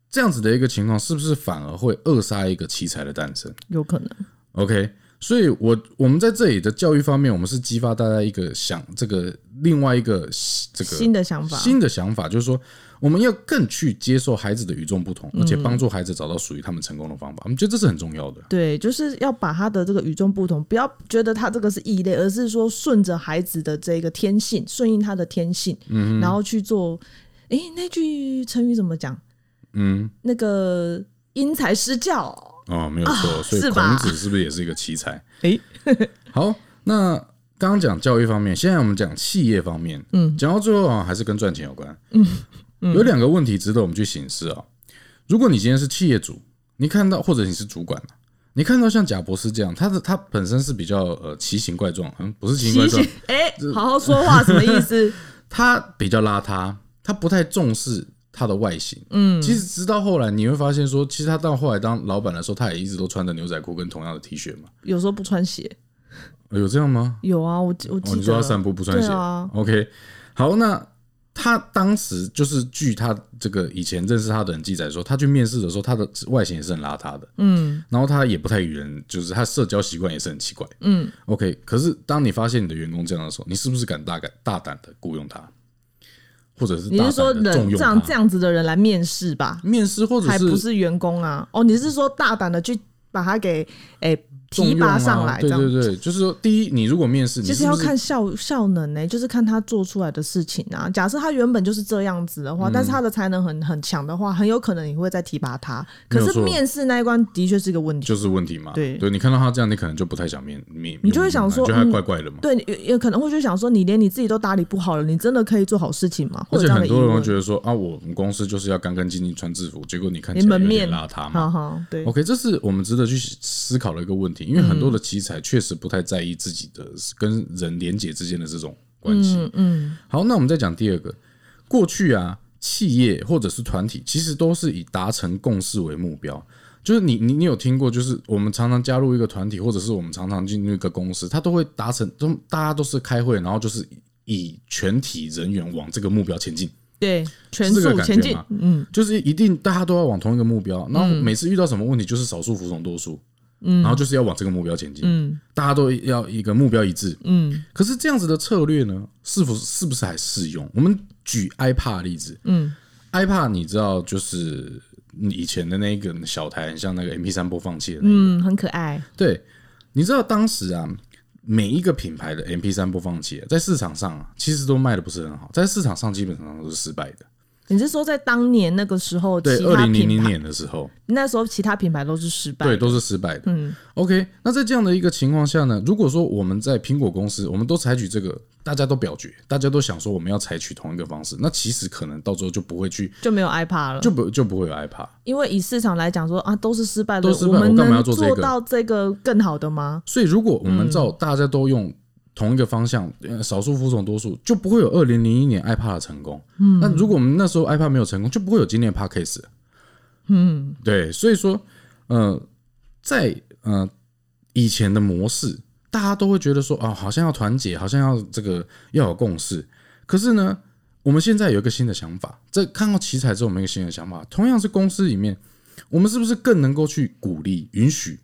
这样子的一个情况，是不是反而会扼杀一个奇才的诞生？有可能。OK，所以我我们在这里的教育方面，我们是激发大家一个想这个另外一个这个新的想法，新的想法，就是说我们要更去接受孩子的与众不同，而且嗯帮助孩子找到属于他们成功的方法。我们觉得这是很重要的。对，就是要把他的这个与众不同，不要觉得他这个是异类，而是说顺着孩子的这个天性，顺应他的天性，嗯然后去做。诶，那句成语怎么讲？嗯，那个因材施教。哦，没有错。所以孔子是不是也是一个奇才？诶，好，那刚刚讲教育方面，现在我们讲企业方面。嗯，讲到最后啊，还是跟赚钱有关。嗯，有两个问题值得我们去醒思啊。如果你今天是企业主，你看到或者你是主管你看到像贾博士这样，他的他本身是比较呃奇形怪状，嗯，不是奇形怪状哎，好好说话什么意思？他比较邋遢，他不太重视他的外形。嗯，其实直到后来你会发现说，其实他到后来当老板的时候，他也一直都穿着牛仔裤跟同样的 T 恤嘛。有时候不穿鞋，呃有这样吗？有啊，我我哦，记得。你说他散步不穿鞋、啊 o k 好，那他当时就是据他这个以前认识他的人记载说，他去面试的时候，他的外形也是很邋遢的，嗯然后他也不太与人，就是他社交习惯也是很奇怪。嗯，OK，可是当你发现你的员工这样的时候，你是不是敢大敢大胆的雇佣他，或者是你是说人这样这？样子的人来面试吧？面试或者还不是员工啊？哦，你是说大胆的去把他给诶、提拔上来？这样对对对，就是说，第一，你如果面试，你其实要看效效能呢、就是看他做出来的事情啊。假设他原本就是这样子的话，但是他的才能很很强的话，很有可能你会再提拔他。可是面试那一关的确是一个问题。就是问题嘛？对对，你看到他这样，你可能就不太想面面，你就会想说就他嗯怪怪的嘛。对，也也可能会去想说，你连你自己都打理不好了，你真的可以做好事情吗？而且或者很多人会。觉得说啊，我们公司就是要干干净净穿制服，结果你看起来有连门面点邋遢嘛。好好，对，OK，这是我们值得去思考的一个问题，因为很多的奇才确实不太在意自己的跟人连结之间的这种关系。嗯嗯。好，那我们再讲第二个，过去啊，企业或者是团体其实都是以达成共识为目标。就是你你你有听过，就是我们常常加入一个团体，或者是我们常常进入一个公司，它都会达成，都大家都是开会，然后就是以全体人员往这个目标前进。对，全速前进感觉吗，嗯，就是一定大家都要往同一个目标，然后每次遇到什么问题，就是少数服从多数，嗯，然后就是要往这个目标前进，嗯，大家都要一个目标一致，嗯，可是这样子的策略呢，是否是不是还适用？我们举 iPad 的例子，嗯，iPad 你知道就是以前的那个小台，很像那个 MP 3播放器的那个，嗯，很可爱，对，你知道当时啊。每一个品牌的 MP 3播放器啊在市场上啊，其实都卖的不是很好，在市场上基本上都是失败的。你是说在当年那个时候，对，二零零零年的时候，那时候其他品牌都是失败对，都是失败的。嗯 OK，那在这样的一个情况下呢，如果说我们在苹果公司，我们都采取这个，大家都表决，大家都想说我们要采取同一个方式，那其实可能到时候就不会去，就没有 iPad 了，就不就不会有 iPad。因为以市场来讲说啊，都是失败的，都失败我们我干嘛要能做这个到这个更好的吗？所以如果我们照嗯大家都用同一个方向，呃少数服从多数，就不会有二零零一年 iPad 的成功。嗯，那如果我们那时候 iPad 没有成功，就不会有今天的 Podcast。嗯，对，所以说，呃，在呃以前的模式，大家都会觉得说，哦，好像要团结，好像要这个要有共识。可是呢，我们现在有一个新的想法，在看到奇才之后，我们有一个新的想法，同样是公司里面，我们是不是更能够去鼓励、允许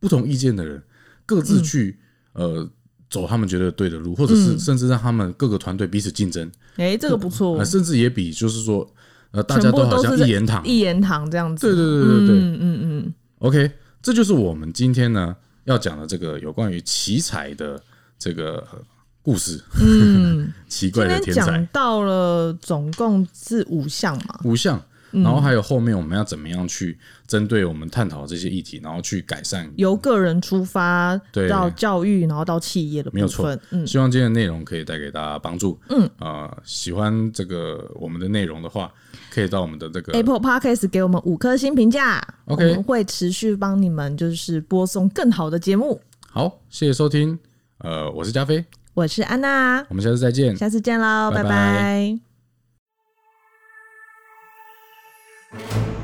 不同意见的人各自去、呃走他们觉得对的路，或者是甚至让他们各个团队彼此竞争，哎，这个不错。呃，，甚至也比就是说呃大家都好像一言堂，一言堂这样子，对对对对对。嗯嗯嗯，OK，这就是我们今天呢要讲的这个有关于奇才的这个呃故事，嗯，奇怪的天讲的天才到了总共是五项嘛，五项。嗯然后还有后面我们要怎么样去针对我们探讨这些议题，然后去改善。由个人出发对到教育，然后到企业的没有错，嗯，希望今天的内容可以带给大家帮助。嗯，呃，喜欢这个我们的内容的话，可以到我们的这个 Apple Podcast 给我们五颗星评价 OK 我们会持续帮你们就是播送更好的节目。好，谢谢收听。呃，我是加菲，我是安娜，我们下次再见。下次见喽，拜拜拜拜 you